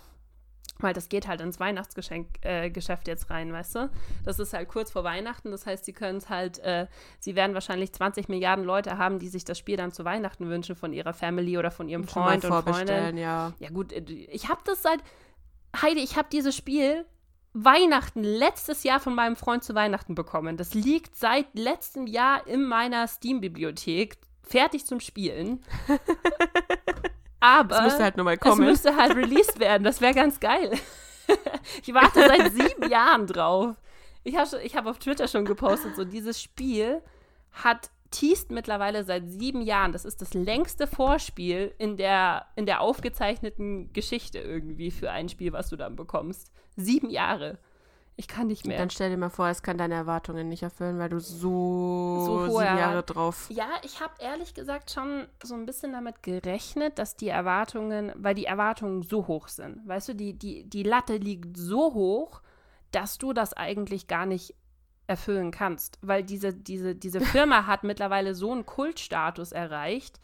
Weil das geht halt ins Weihnachtsgeschenk äh, Geschäft jetzt rein, weißt du? Das ist halt kurz vor Weihnachten, das heißt, sie können es halt, äh, sie werden wahrscheinlich 20 Milliarden Leute haben, die sich das Spiel dann zu Weihnachten wünschen von ihrer Family oder von ihrem Freund und Freundin. ja. Ja gut, äh, ich habe das seit, Heidi, ich habe dieses Spiel Weihnachten, letztes Jahr von meinem Freund zu Weihnachten bekommen. Das liegt seit letztem Jahr in meiner Steam-Bibliothek, fertig zum Spielen. Aber Es müsste halt nur mal es kommen. müsste halt released werden. Das wäre ganz geil. ich warte seit sieben Jahren drauf. Ich habe ich hab auf Twitter schon gepostet, so dieses Spiel hat teast mittlerweile seit sieben Jahren. Das ist das längste Vorspiel in der, in der aufgezeichneten Geschichte irgendwie für ein Spiel, was du dann bekommst. Sieben Jahre. Ich kann nicht mehr. Dann stell dir mal vor, es kann deine Erwartungen nicht erfüllen, weil du so, So hohe sieben Jahre drauf. Ja, ich habe ehrlich gesagt schon so ein bisschen damit gerechnet, dass die Erwartungen, weil die Erwartungen so hoch sind. Weißt du, die, die, die Latte liegt so hoch, dass du das eigentlich gar nicht erfüllen kannst. Weil diese, diese, diese Firma hat mittlerweile so einen Kultstatus erreicht,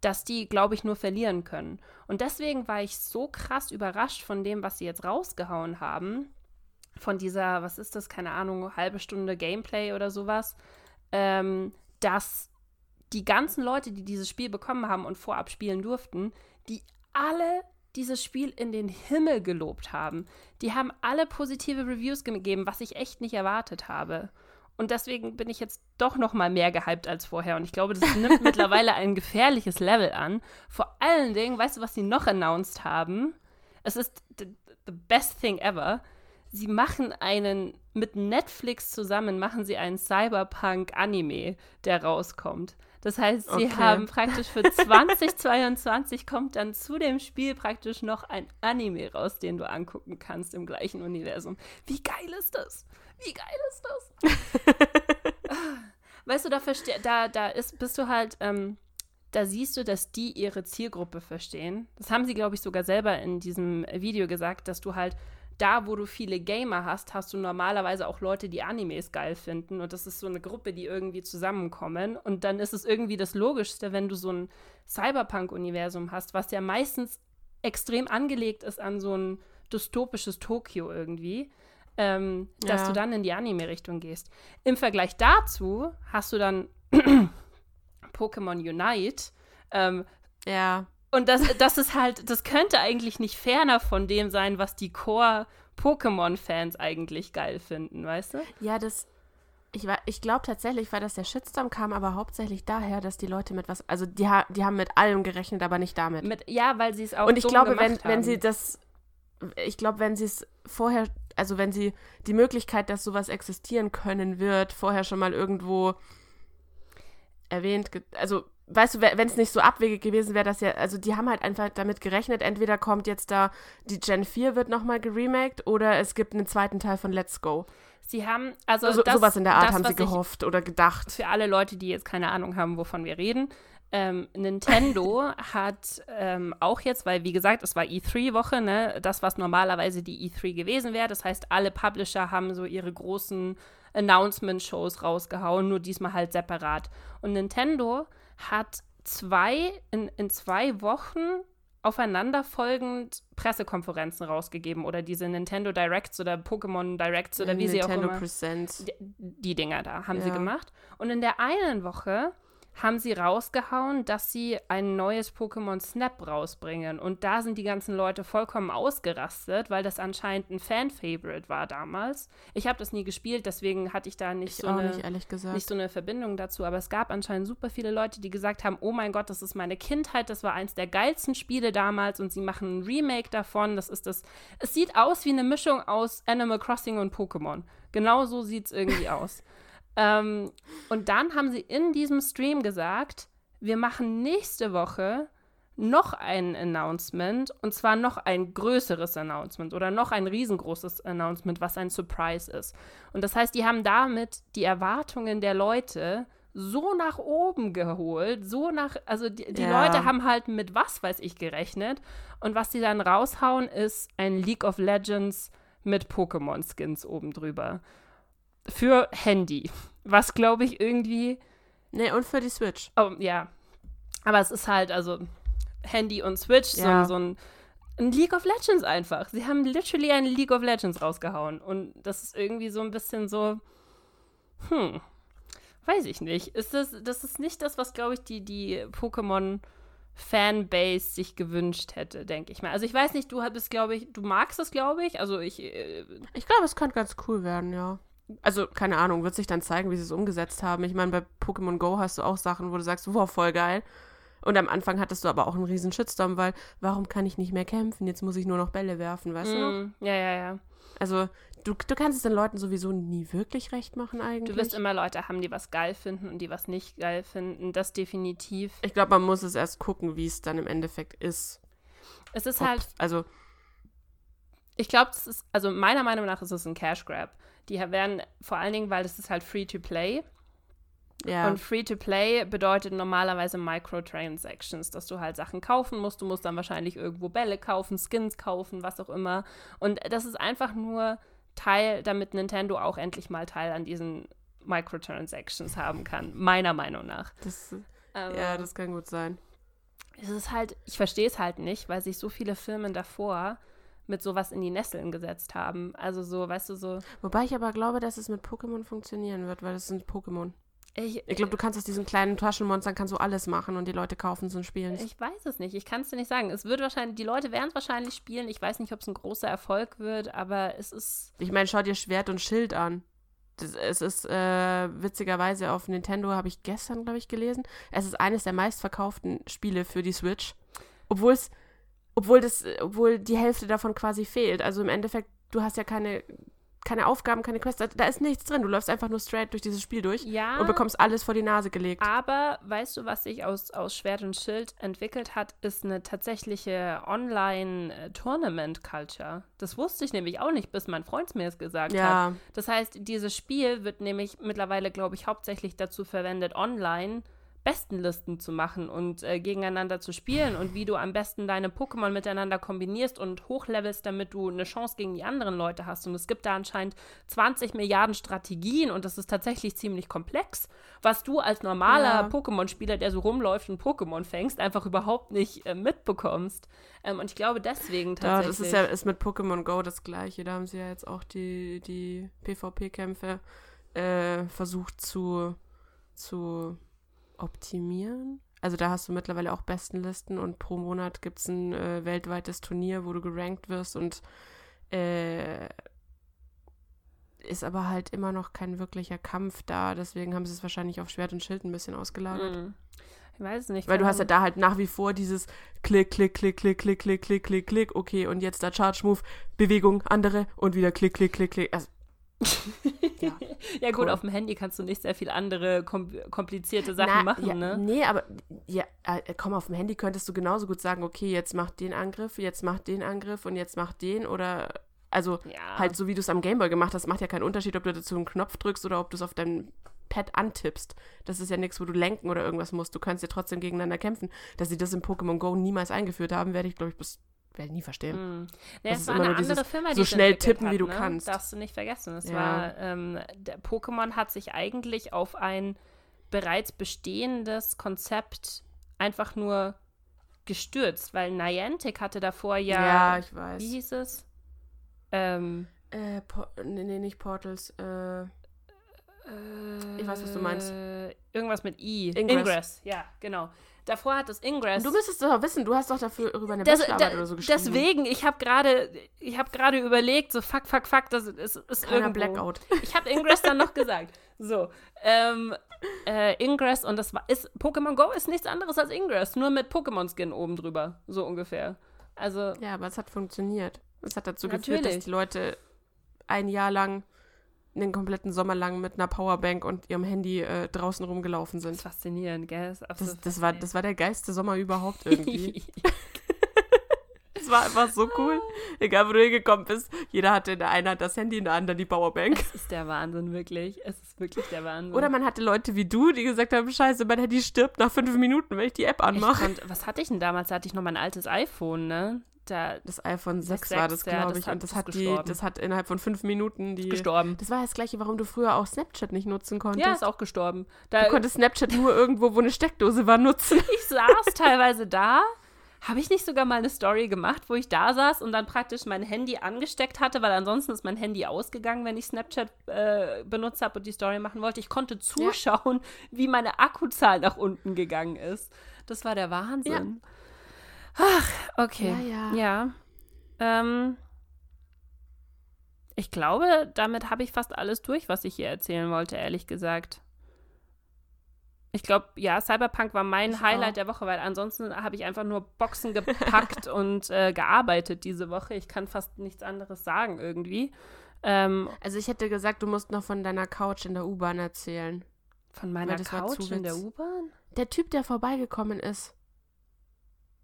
dass die, glaube ich, nur verlieren können. Und deswegen war ich so krass überrascht von dem, was sie jetzt rausgehauen haben. Von dieser, was ist das, keine Ahnung, halbe Stunde Gameplay oder sowas. Ähm, dass die ganzen Leute, die dieses Spiel bekommen haben und vorab spielen durften, die alle dieses Spiel in den Himmel gelobt haben. Die haben alle positive Reviews gegeben, was ich echt nicht erwartet habe. Und deswegen bin ich jetzt doch noch mal mehr gehypt als vorher. Und ich glaube, das nimmt mittlerweile ein gefährliches Level an. Vor allen Dingen, weißt du, was sie noch announced haben? Es ist the, the best thing ever. Sie machen einen, mit Netflix zusammen machen sie einen Cyberpunk-Anime, der rauskommt. Das heißt, sie okay. haben praktisch für 2022 kommt dann zu dem Spiel praktisch noch ein Anime raus, den du angucken kannst im gleichen Universum. Wie geil ist das? Wie geil ist das? weißt du, da, da, da ist, bist du halt, ähm, da siehst du, dass die ihre Zielgruppe verstehen. Das haben sie, glaube ich, sogar selber in diesem Video gesagt, dass du halt da, wo du viele Gamer hast, hast du normalerweise auch Leute, die Animes geil finden. Und das ist so eine Gruppe, die irgendwie zusammenkommen. Und dann ist es irgendwie das Logischste, wenn du so ein Cyberpunk-Universum hast, was ja meistens extrem angelegt ist an so ein dystopisches Tokio irgendwie ähm, ja. dass du dann in die Anime-Richtung gehst. Im Vergleich dazu hast du dann Pokémon Unite. Ähm, ja. Und das, das ist halt, das könnte eigentlich nicht ferner von dem sein, was die Core-Pokémon-Fans eigentlich geil finden, weißt du? Ja, das, ich, ich glaube tatsächlich, weil das der Shitstorm kam, aber hauptsächlich daher, dass die Leute mit was, also die, die haben mit allem gerechnet, aber nicht damit. Mit, ja, weil sie es auch Und ich glaube, wenn, haben. wenn sie das, ich glaube, wenn sie es vorher also wenn sie die Möglichkeit, dass sowas existieren können wird, vorher schon mal irgendwo erwähnt, also weißt du, wenn es nicht so abwegig gewesen wäre, dass ja, also die haben halt einfach damit gerechnet, entweder kommt jetzt da die Gen 4 wird nochmal geremaked oder es gibt einen zweiten Teil von Let's Go. Sie haben, also, also das, sowas in der Art das, haben sie gehofft oder gedacht. Für alle Leute, die jetzt keine Ahnung haben, wovon wir reden, ähm, Nintendo hat ähm, auch jetzt, weil wie gesagt, es war E3-Woche, ne, das, was normalerweise die E3 gewesen wäre. Das heißt, alle Publisher haben so ihre großen Announcement-Shows rausgehauen, nur diesmal halt separat. Und Nintendo hat zwei, in, in zwei Wochen aufeinanderfolgend Pressekonferenzen rausgegeben oder diese Nintendo Directs oder Pokémon Directs oder wie Nintendo sie auch immer. Presents. Die, die Dinger da haben ja. sie gemacht. Und in der einen Woche haben sie rausgehauen, dass sie ein neues Pokémon Snap rausbringen. Und da sind die ganzen Leute vollkommen ausgerastet, weil das anscheinend ein Fan-Favorite war damals. Ich habe das nie gespielt, deswegen hatte ich da nicht, ich so eine, nicht, nicht so eine Verbindung dazu. Aber es gab anscheinend super viele Leute, die gesagt haben, oh mein Gott, das ist meine Kindheit, das war eins der geilsten Spiele damals und sie machen ein Remake davon. Das ist das. Es sieht aus wie eine Mischung aus Animal Crossing und Pokémon. Genau so sieht es irgendwie aus. Ähm, und dann haben sie in diesem Stream gesagt, wir machen nächste Woche noch ein Announcement und zwar noch ein größeres Announcement oder noch ein riesengroßes Announcement, was ein Surprise ist. Und das heißt, die haben damit die Erwartungen der Leute so nach oben geholt, so nach, also die, die ja. Leute haben halt mit was weiß ich gerechnet und was die dann raushauen ist ein League of Legends mit Pokémon-Skins oben drüber für Handy. Was glaube ich irgendwie. Ne, und für die Switch. Oh, ja. Aber es ist halt, also Handy und Switch, ja. so, so ein, ein, League of Legends einfach. Sie haben literally ein League of Legends rausgehauen. Und das ist irgendwie so ein bisschen so. Hm. Weiß ich nicht. Ist das, das ist nicht das, was, glaube ich, die, die Pokémon. Fanbase sich gewünscht hätte, denke ich mal. Also ich weiß nicht, du bist, glaube ich, du magst es, glaube ich. Also ich. Äh, ich glaube, es könnte ganz cool werden, ja also keine Ahnung, wird sich dann zeigen, wie sie es umgesetzt haben. Ich meine, bei Pokémon Go hast du auch Sachen, wo du sagst, wow, voll geil. Und am Anfang hattest du aber auch einen riesen Shitstorm, weil warum kann ich nicht mehr kämpfen? Jetzt muss ich nur noch Bälle werfen, weißt mm, du noch? Mm, ja, ja, ja. Also du, du kannst es den Leuten sowieso nie wirklich recht machen eigentlich. Du wirst immer Leute haben, die was geil finden und die was nicht geil finden. Das definitiv. Ich glaube, man muss es erst gucken, wie es dann im Endeffekt ist. Es ist Ob, halt. Also. Ich glaube, es ist, also meiner Meinung nach ist es ein Cash Grab. Die werden vor allen Dingen, weil das ist halt Free-to-Play. Ja. Und Free-to-Play bedeutet normalerweise Microtransactions, dass du halt Sachen kaufen musst. Du musst dann wahrscheinlich irgendwo Bälle kaufen, Skins kaufen, was auch immer. Und das ist einfach nur Teil, damit Nintendo auch endlich mal Teil an diesen Microtransactions haben kann, meiner Meinung nach. Das, Aber ja, das kann gut sein. es ist halt, ich verstehe es halt nicht, weil sich so viele Firmen davor mit sowas in die Nesseln gesetzt haben. Also so, weißt du, so. Wobei ich aber glaube, dass es mit Pokémon funktionieren wird, weil es sind Pokémon. Ich, Ich glaube, du kannst aus diesen kleinen Taschenmonstern kannst du alles machen und die Leute kaufen es und spielen es. Ich weiß es nicht. Ich kann es dir nicht sagen. Es wird wahrscheinlich, die Leute werden es wahrscheinlich spielen. Ich weiß nicht, ob es ein großer Erfolg wird, aber es ist. Ich meine, schau dir Schwert und Schild an. Das, es ist äh, witzigerweise auf Nintendo, habe ich gestern, glaube ich, gelesen. Es ist eines der meistverkauften Spiele für die Switch. Obwohl es, obwohl das, obwohl die Hälfte davon quasi fehlt. Also im Endeffekt, du hast ja keine, keine Aufgaben, keine Quests. Da, ist nichts drin. Du läufst einfach nur straight durch dieses Spiel durch Ja. und bekommst alles vor die Nase gelegt. Aber weißt du, was sich aus, aus Schwert und Schild entwickelt hat, ist eine tatsächliche Online-Tournament-Culture. Das wusste ich nämlich auch nicht, bis mein Freund mir es gesagt hat. Ja, Das heißt, dieses Spiel wird nämlich mittlerweile, glaube ich, hauptsächlich dazu verwendet, online Bestenlisten zu machen und äh, gegeneinander zu spielen und wie du am besten deine Pokémon miteinander kombinierst und hochlevelst, damit du eine Chance gegen die anderen Leute hast. Und es gibt da anscheinend 20 Milliarden Strategien und das ist tatsächlich ziemlich komplex, was du als normaler Ja. Pokémon-Spieler, der so rumläuft und Pokémon fängst, einfach überhaupt nicht äh, mitbekommst. Ähm, und ich glaube deswegen Ja, tatsächlich. das ist ja ist mit Pokémon Go das gleiche. Da haben sie ja jetzt auch die, die PvP-Kämpfe äh, versucht zu, zu optimieren. Also da hast du mittlerweile auch Bestenlisten und pro Monat gibt es ein äh, weltweites Turnier, wo du gerankt wirst und äh, ist aber halt immer noch kein wirklicher Kampf da. Deswegen haben sie es wahrscheinlich auf Schwert und Schild ein bisschen ausgelagert. Mm. Ich weiß es nicht. Weil du hast ja da halt nach wie vor dieses Klick, Klick, Klick, Klick, Klick, Klick, Klick, Klick, Klick, okay, und jetzt der Charge Move, Bewegung, andere und wieder Klick, Klick, Klick, Klick. Also, ja. Ja gut, Cool. auf dem Handy kannst du nicht sehr viel andere kom komplizierte Sachen Na, machen, ja, ne? Nee, aber ja, äh, komm, auf dem Handy könntest du genauso gut sagen, okay, jetzt mach den Angriff, jetzt mach den Angriff und jetzt mach den oder also Ja. halt so wie du es am Gameboy gemacht hast, macht ja keinen Unterschied, ob du dazu einen Knopf drückst oder ob du es auf deinem Pad antippst. Das ist ja nichts, wo du lenken oder irgendwas musst. Du kannst ja trotzdem gegeneinander kämpfen. Dass sie das in Pokémon Go niemals eingeführt haben, werde ich, glaube ich, bis werde ich nie verstehen. Hm. Nee, Das es ist war eine andere Firma, die so schnell tippen, hat, wie du ne? kannst. Darfst du nicht vergessen. Es Ja. war, ähm, der Pokémon hat sich eigentlich auf ein bereits bestehendes Konzept einfach nur gestürzt, weil Niantic hatte davor ja, Ja, ich weiß. wie hieß es? Ähm, Äh, nee, nee, nicht Portals. Äh, Ich weiß, was du meinst. äh, Irgendwas mit I. Ingress. ja, genau. Davor hat das Ingress. du müsstest doch wissen, du hast doch dafür über eine Das, Bachelorarbeit da, oder so geschrieben. deswegen, ich habe gerade, ich habe gerade überlegt, so fuck, fuck, fuck, das ist, ist irgendwo. Blackout. Ich habe Ingress dann noch gesagt. So, ähm, äh, Ingress und das war, ist, Pokémon Go ist nichts anderes als Ingress, nur mit Pokémon-Skin oben drüber, so ungefähr. Also, Ja, aber es hat funktioniert. Es hat dazu geführt, Natürlich. dass die Leute ein Jahr lang, einen kompletten Sommer lang mit einer Powerbank und ihrem Handy äh, draußen rumgelaufen das ist sind. faszinierend, gell? Das, ist Das, das, war, das war der geilste Sommer überhaupt irgendwie. Es war einfach so cool. Egal, wo du hingekommen bist. Jeder hatte in der einen Hand das Handy, in der anderen die Powerbank. Es ist der Wahnsinn, wirklich. Es ist wirklich der Wahnsinn. Oder man hatte Leute wie du, die gesagt haben, scheiße, mein Handy stirbt nach fünf Minuten, wenn ich die App anmache. konnt, was hatte ich denn damals? Da hatte ich noch mein altes iPhone, ne? Da Das iPhone 6 6, war das, ja, glaube das ich. hat- und das das hat, die, das hat innerhalb von fünf Minuten die. gestorben. Das war das gleiche, warum du früher auch Snapchat nicht nutzen konntest. Ja, ist auch gestorben. Da, Du konntest Snapchat nur irgendwo, wo eine Steckdose war, nutzen. ich saß teilweise da. Habe ich nicht sogar mal eine Story gemacht, wo ich da saß und dann praktisch mein Handy angesteckt hatte, weil ansonsten ist mein Handy ausgegangen, wenn ich Snapchat äh, benutzt habe und die Story machen wollte. Ich konnte zuschauen, wie meine Akkuzahl nach unten gegangen ist. Das war der Wahnsinn. Ach, okay. Ja, ja. Ja. Ähm, ich glaube, damit habe ich fast alles durch, was ich hier erzählen wollte, ehrlich gesagt. Ich glaube, ja, Cyberpunk war mein Ich Highlight auch. der Woche, weil ansonsten habe ich einfach nur Boxen gepackt und äh, gearbeitet diese Woche. Ich kann fast nichts anderes sagen irgendwie. Ähm, Also ich hätte gesagt, du musst noch von deiner Couch in der U-Bahn erzählen. von meiner Couch in der U-Bahn? Der Typ, der vorbeigekommen ist.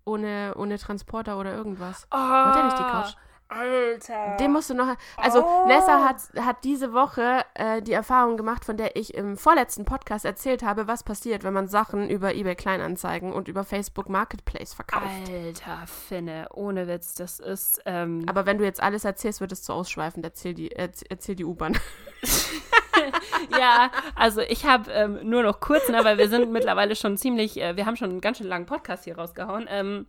Ohne, ohne Transporter oder irgendwas. Oh, Wollte er nicht die Couch? Alter. Den musst du noch. Also, Oh. Nessa hat, hat diese Woche äh, die Erfahrung gemacht, von der ich im vorletzten Podcast erzählt habe, was passiert, wenn man Sachen über eBay Kleinanzeigen und über Facebook Marketplace verkauft. Alter, Finne, ohne Witz, das ist. Ähm, Aber wenn du jetzt alles erzählst, wird es zu ausschweifend. Erzähl die, erzähl die U-Bahn. ja, also ich habe ähm, nur noch kurz, ne, weil wir sind mittlerweile schon ziemlich, äh, wir haben schon einen ganz schön langen Podcast hier rausgehauen. Ähm,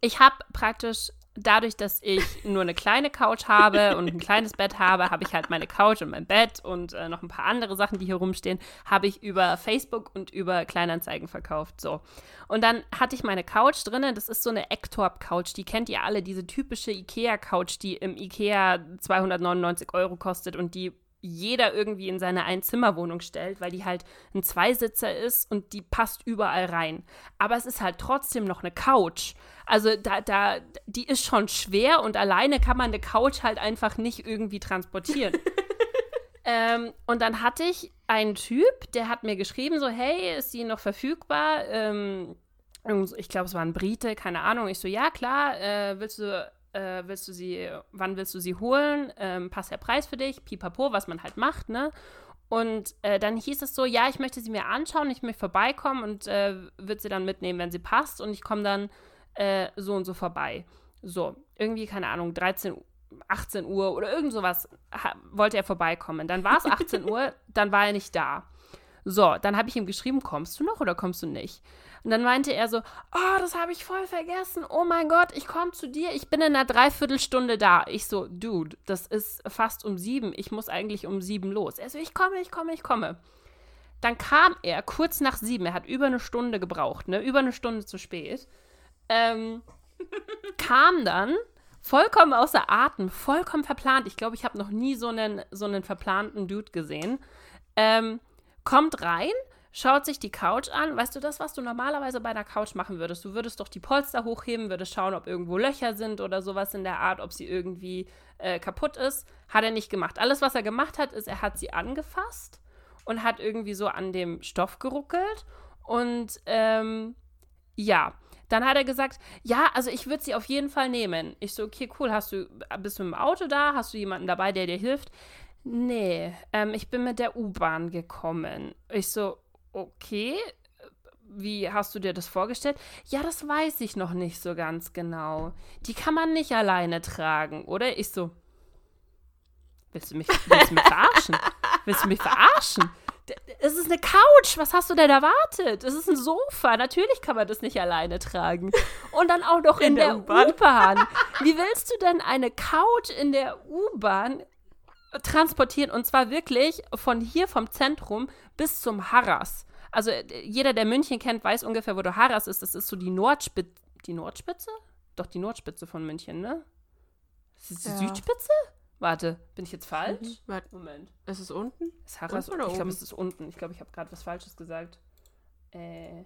ich habe praktisch dadurch, dass ich nur eine kleine Couch habe und ein kleines Bett habe, habe ich halt meine Couch und mein Bett und äh, noch ein paar andere Sachen, die hier rumstehen, habe ich über Facebook und über Kleinanzeigen verkauft. So. Und dann hatte ich meine Couch drinnen. Das ist so eine Ektorp-Couch. Die kennt ihr alle, diese typische Ikea-Couch, die im Ikea 299 Euro kostet und die jeder irgendwie in seine Einzimmerwohnung stellt, weil die halt ein Zweisitzer ist und die passt überall rein. Aber es ist halt trotzdem noch eine Couch. Also da, da, die ist schon schwer und alleine kann man eine Couch halt einfach nicht irgendwie transportieren. ähm, und dann hatte ich einen Typ, der hat mir geschrieben, so, hey, ist die noch verfügbar? Ähm, ich glaube, es war ein Brite, keine Ahnung. Ich so, ja, klar, äh, willst du äh, willst du sie, wann willst du sie holen? Ähm, passt der Preis für dich? Pipapo, was man halt macht, ne? Und äh, dann hieß es so, ja, ich möchte sie mir anschauen, ich möchte vorbeikommen und äh, würde sie dann mitnehmen, wenn sie passt und ich komme dann äh, so und so vorbei. So, irgendwie, keine Ahnung, 13, Uhr, 18 Uhr oder irgend sowas wollte er vorbeikommen. Dann war es 18 Uhr, dann war er nicht da. So, dann habe ich ihm geschrieben, kommst du noch oder kommst du nicht? Und dann meinte er so, oh, das habe ich voll vergessen. Oh mein Gott, ich komme zu dir. Ich bin in einer Dreiviertelstunde da. Ich so, Dude, das ist fast um sieben. Ich muss eigentlich um sieben los. Er so, ich komme, ich komme, ich komme. Dann kam er kurz nach sieben. Er hat über eine Stunde gebraucht, ne? Über eine Stunde zu spät. Ähm, kam dann vollkommen außer Atem, vollkommen verplant. Ich glaube, ich habe noch nie so einen, so einen verplanten Dude gesehen. Ähm, kommt rein, schaut sich die Couch an. Weißt du das, was du normalerweise bei einer Couch machen würdest? Du würdest doch die Polster hochheben, würdest schauen, ob irgendwo Löcher sind oder sowas in der Art, ob sie irgendwie äh, kaputt ist. Hat er nicht gemacht. Alles, was er gemacht hat, ist, er hat sie angefasst und hat irgendwie so an dem Stoff geruckelt. Und ähm, ja, dann hat er gesagt, ja, also ich würde sie auf jeden Fall nehmen. Ich so, okay, cool, hast du, bist du im Auto da? Hast du jemanden dabei, der dir hilft? Nee, ähm, ich bin mit der U-Bahn gekommen. Ich so, okay, wie hast du dir das vorgestellt? Ja, das weiß ich noch nicht so ganz genau. Die kann man nicht alleine tragen, oder? Ich so, willst du mich, willst du mich verarschen? Willst du mich verarschen? Es ist eine Couch. Was hast du denn erwartet? Es ist ein Sofa. Natürlich kann man das nicht alleine tragen. Und dann auch noch in, In der der U-Bahn. U-Bahn. Wie willst du denn eine Couch in der U-Bahn transportieren? Und zwar wirklich von hier vom Zentrum bis zum Harras. Also äh, jeder, der München kennt, weiß ungefähr, wo der Harras ist. Das ist so die Nordspitze. Die Nordspitze? Doch, die Nordspitze von München, ne? Ist es die Ja. Südspitze? Warte, bin ich jetzt falsch? Mhm. Warte, Moment. ist es unten? Ist Harras? Unten oder ich glaube, es ist unten. Ich glaube, ich habe gerade was Falsches gesagt. Äh,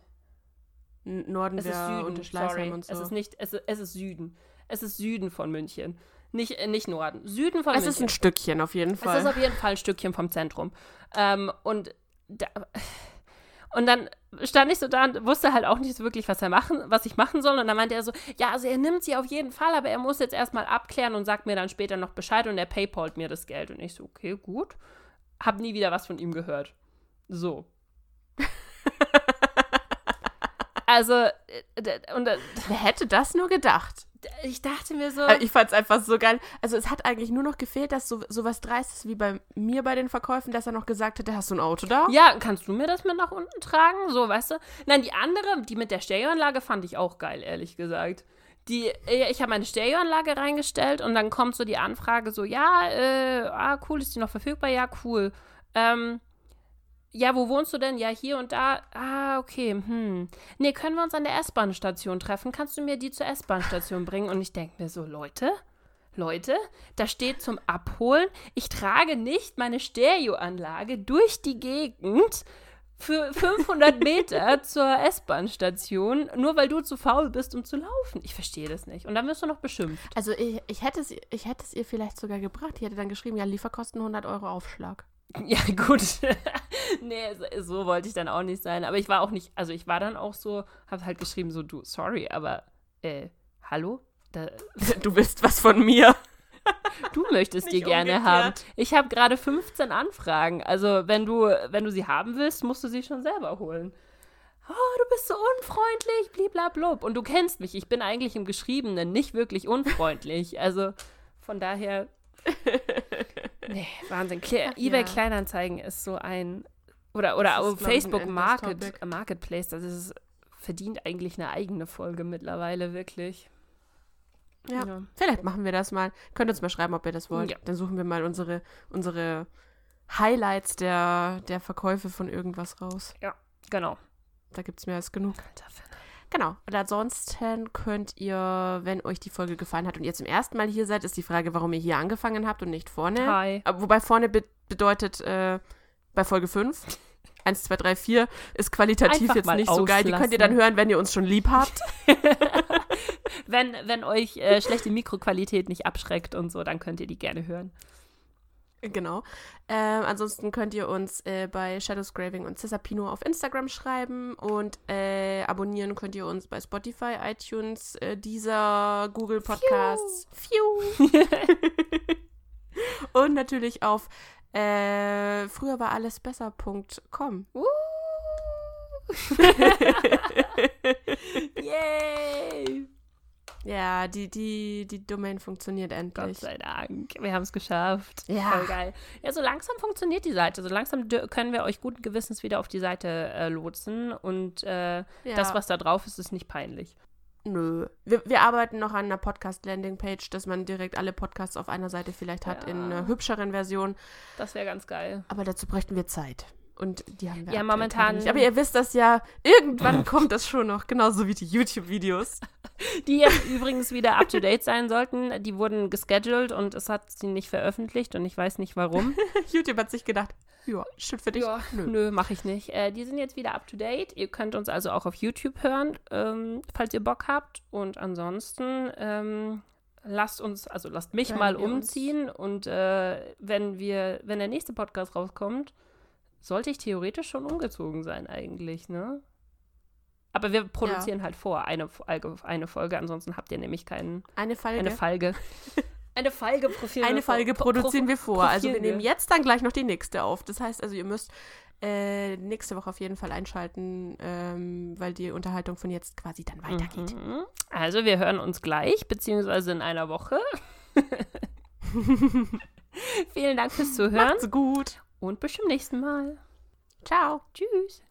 Norden es ist Süden. Schleißheim Sorry. und so. Es ist nicht, es ist, es ist Süden. Es ist Süden von München. Nicht, äh, nicht Norden. Süden von es München. ist ein Stückchen auf jeden Es Fall. ist auf jeden Fall ein Stückchen vom Zentrum. Ähm, und, da, und dann stand ich so da und wusste halt auch nicht so wirklich, was er machen, was ich machen soll. Und dann meinte er so, ja, also er nimmt sie auf jeden Fall, aber er muss jetzt erstmal abklären und sagt mir dann später noch Bescheid und er paypalt mir das Geld. Und ich so, okay, gut. Hab nie wieder was von ihm gehört. So. Also, äh, und äh, Wer hätte das nur gedacht? ich dachte mir so, Aber ich fand es einfach so geil. Also es hat eigentlich nur noch gefehlt, dass so sowas Dreistes wie bei mir bei den Verkäufen, dass er noch gesagt hätte, hast du ein Auto da? Ja, kannst du mir das mit nach unten tragen? So, weißt du? Nein, die andere, die mit der Stereoanlage, fand ich auch geil, ehrlich gesagt. Die, ich habe meine Stereoanlage reingestellt und dann kommt so die Anfrage so, ja, äh, ah, cool, ist die noch verfügbar? Ja, cool. Ähm, ja, wo wohnst du denn? Ja, hier und da. Ah, okay, hm. Nee, können wir uns an der S-Bahn-Station treffen? Kannst du mir die zur S-Bahn-Station bringen? Und ich denke mir so, Leute, Leute, da steht zum Abholen, ich trage nicht meine Stereoanlage durch die Gegend für 500 Meter zur S-Bahn-Station, nur weil du zu faul bist, um zu laufen. Ich verstehe das nicht. Und dann wirst du noch beschimpft. Also ich, ich, hätte es, ich hätte es ihr vielleicht sogar gebracht. Die hätte dann geschrieben, ja, Lieferkosten 100 Euro Aufschlag. Ja, gut. nee, so, wollte ich dann auch nicht sein. Aber ich war auch nicht, also ich war dann auch so, habe halt geschrieben, so, du, sorry, aber, äh, hallo? Da, Du willst was von mir. du möchtest die gerne umgekehrt. haben. Ich habe gerade 15 Anfragen. Also, wenn du, wenn du sie haben willst, musst du sie schon selber holen. Oh, du bist so unfreundlich, bliblablub. Und du kennst mich. Ich bin eigentlich im Geschriebenen nicht wirklich unfreundlich. Also, von daher. Nee, Wahnsinn. Kle eBay ja. Kleinanzeigen ist so ein. Oder, oder ist, Facebook Market. Marketplace. Das ist, verdient eigentlich eine eigene Folge mittlerweile, wirklich. Ja. Ja. Vielleicht machen wir das mal. Könnt uns mal schreiben, ob ihr das wollt. Ja. Dann suchen wir mal unsere, unsere Highlights der, der Verkäufe von irgendwas raus. Genau. Da gibt es mehr als genug. Genau. Und ansonsten könnt ihr, wenn euch die Folge gefallen hat und ihr zum ersten Mal hier seid, ist die Frage, warum ihr hier angefangen habt und nicht vorne. Hi. Aber Wobei vorne be bedeutet äh, bei Folge 5. 1, 2, 3, 4 ist qualitativ Einfach jetzt nicht so geil. Die könnt ihr dann auslassen. hören, wenn ihr uns schon lieb habt. Wenn, wenn euch äh, schlechte Mikroqualität nicht abschreckt und so, dann könnt ihr die gerne hören. Genau. Ähm, ansonsten könnt ihr uns äh, bei Shadowscraving und Cesapino auf Instagram schreiben und äh, abonnieren könnt ihr uns bei Spotify, iTunes, äh, dieser Google Podcasts. Phew. und natürlich auf äh, früher war alles besser.com. Uh. Yay! Ja, die, die, die Domain funktioniert Gott endlich. sei Dank. Wir haben es geschafft. Ja. Voll geil. Ja, so langsam funktioniert die Seite. So langsam können wir euch guten Gewissens wieder auf die Seite äh, lotsen. Und äh, Ja. das, was da drauf ist, ist nicht peinlich. Nö. Wir, wir arbeiten noch an einer Podcast-Landing-Page, dass man direkt alle Podcasts auf einer Seite vielleicht hat in Ja. einer hübscheren Version. Das wäre ganz geil. Aber dazu bräuchten wir Zeit. Und die haben wir Ja, momentan- Nicht. Aber ihr wisst das ja, irgendwann kommt das schon noch, genauso wie die YouTube-Videos. Die jetzt übrigens wieder up to date sein sollten. Die wurden gescheduled und es hat sie nicht veröffentlicht und ich weiß nicht warum. YouTube hat sich gedacht, ja, shit für dich. Ja, Nö. nö, mache ich nicht. Äh, die sind jetzt wieder up to date. Ihr könnt uns also auch auf YouTube hören, ähm, falls ihr Bock habt. Und ansonsten ähm, lasst uns, also lasst mich Hören mal uns. umziehen. Und äh, wenn wir, wenn der nächste Podcast rauskommt, sollte ich theoretisch schon umgezogen sein eigentlich, ne? Aber wir produzieren halt vor eine, Folge- eine Folge, ansonsten habt ihr nämlich keinen, Eine Folge. eine Folge. eine Folge Profil. Eine Folge produzieren wir vor. Also wir profieren nehmen jetzt dann gleich noch die nächste auf. Das heißt also, ihr müsst äh, nächste Woche auf jeden Fall einschalten, ähm, weil die Unterhaltung von jetzt quasi dann weitergeht. Mhm. Also wir hören uns gleich, beziehungsweise in einer Woche. Vielen Dank fürs Zuhören Macht's gut. Und bis zum nächsten Mal. Ciao. Tschüss.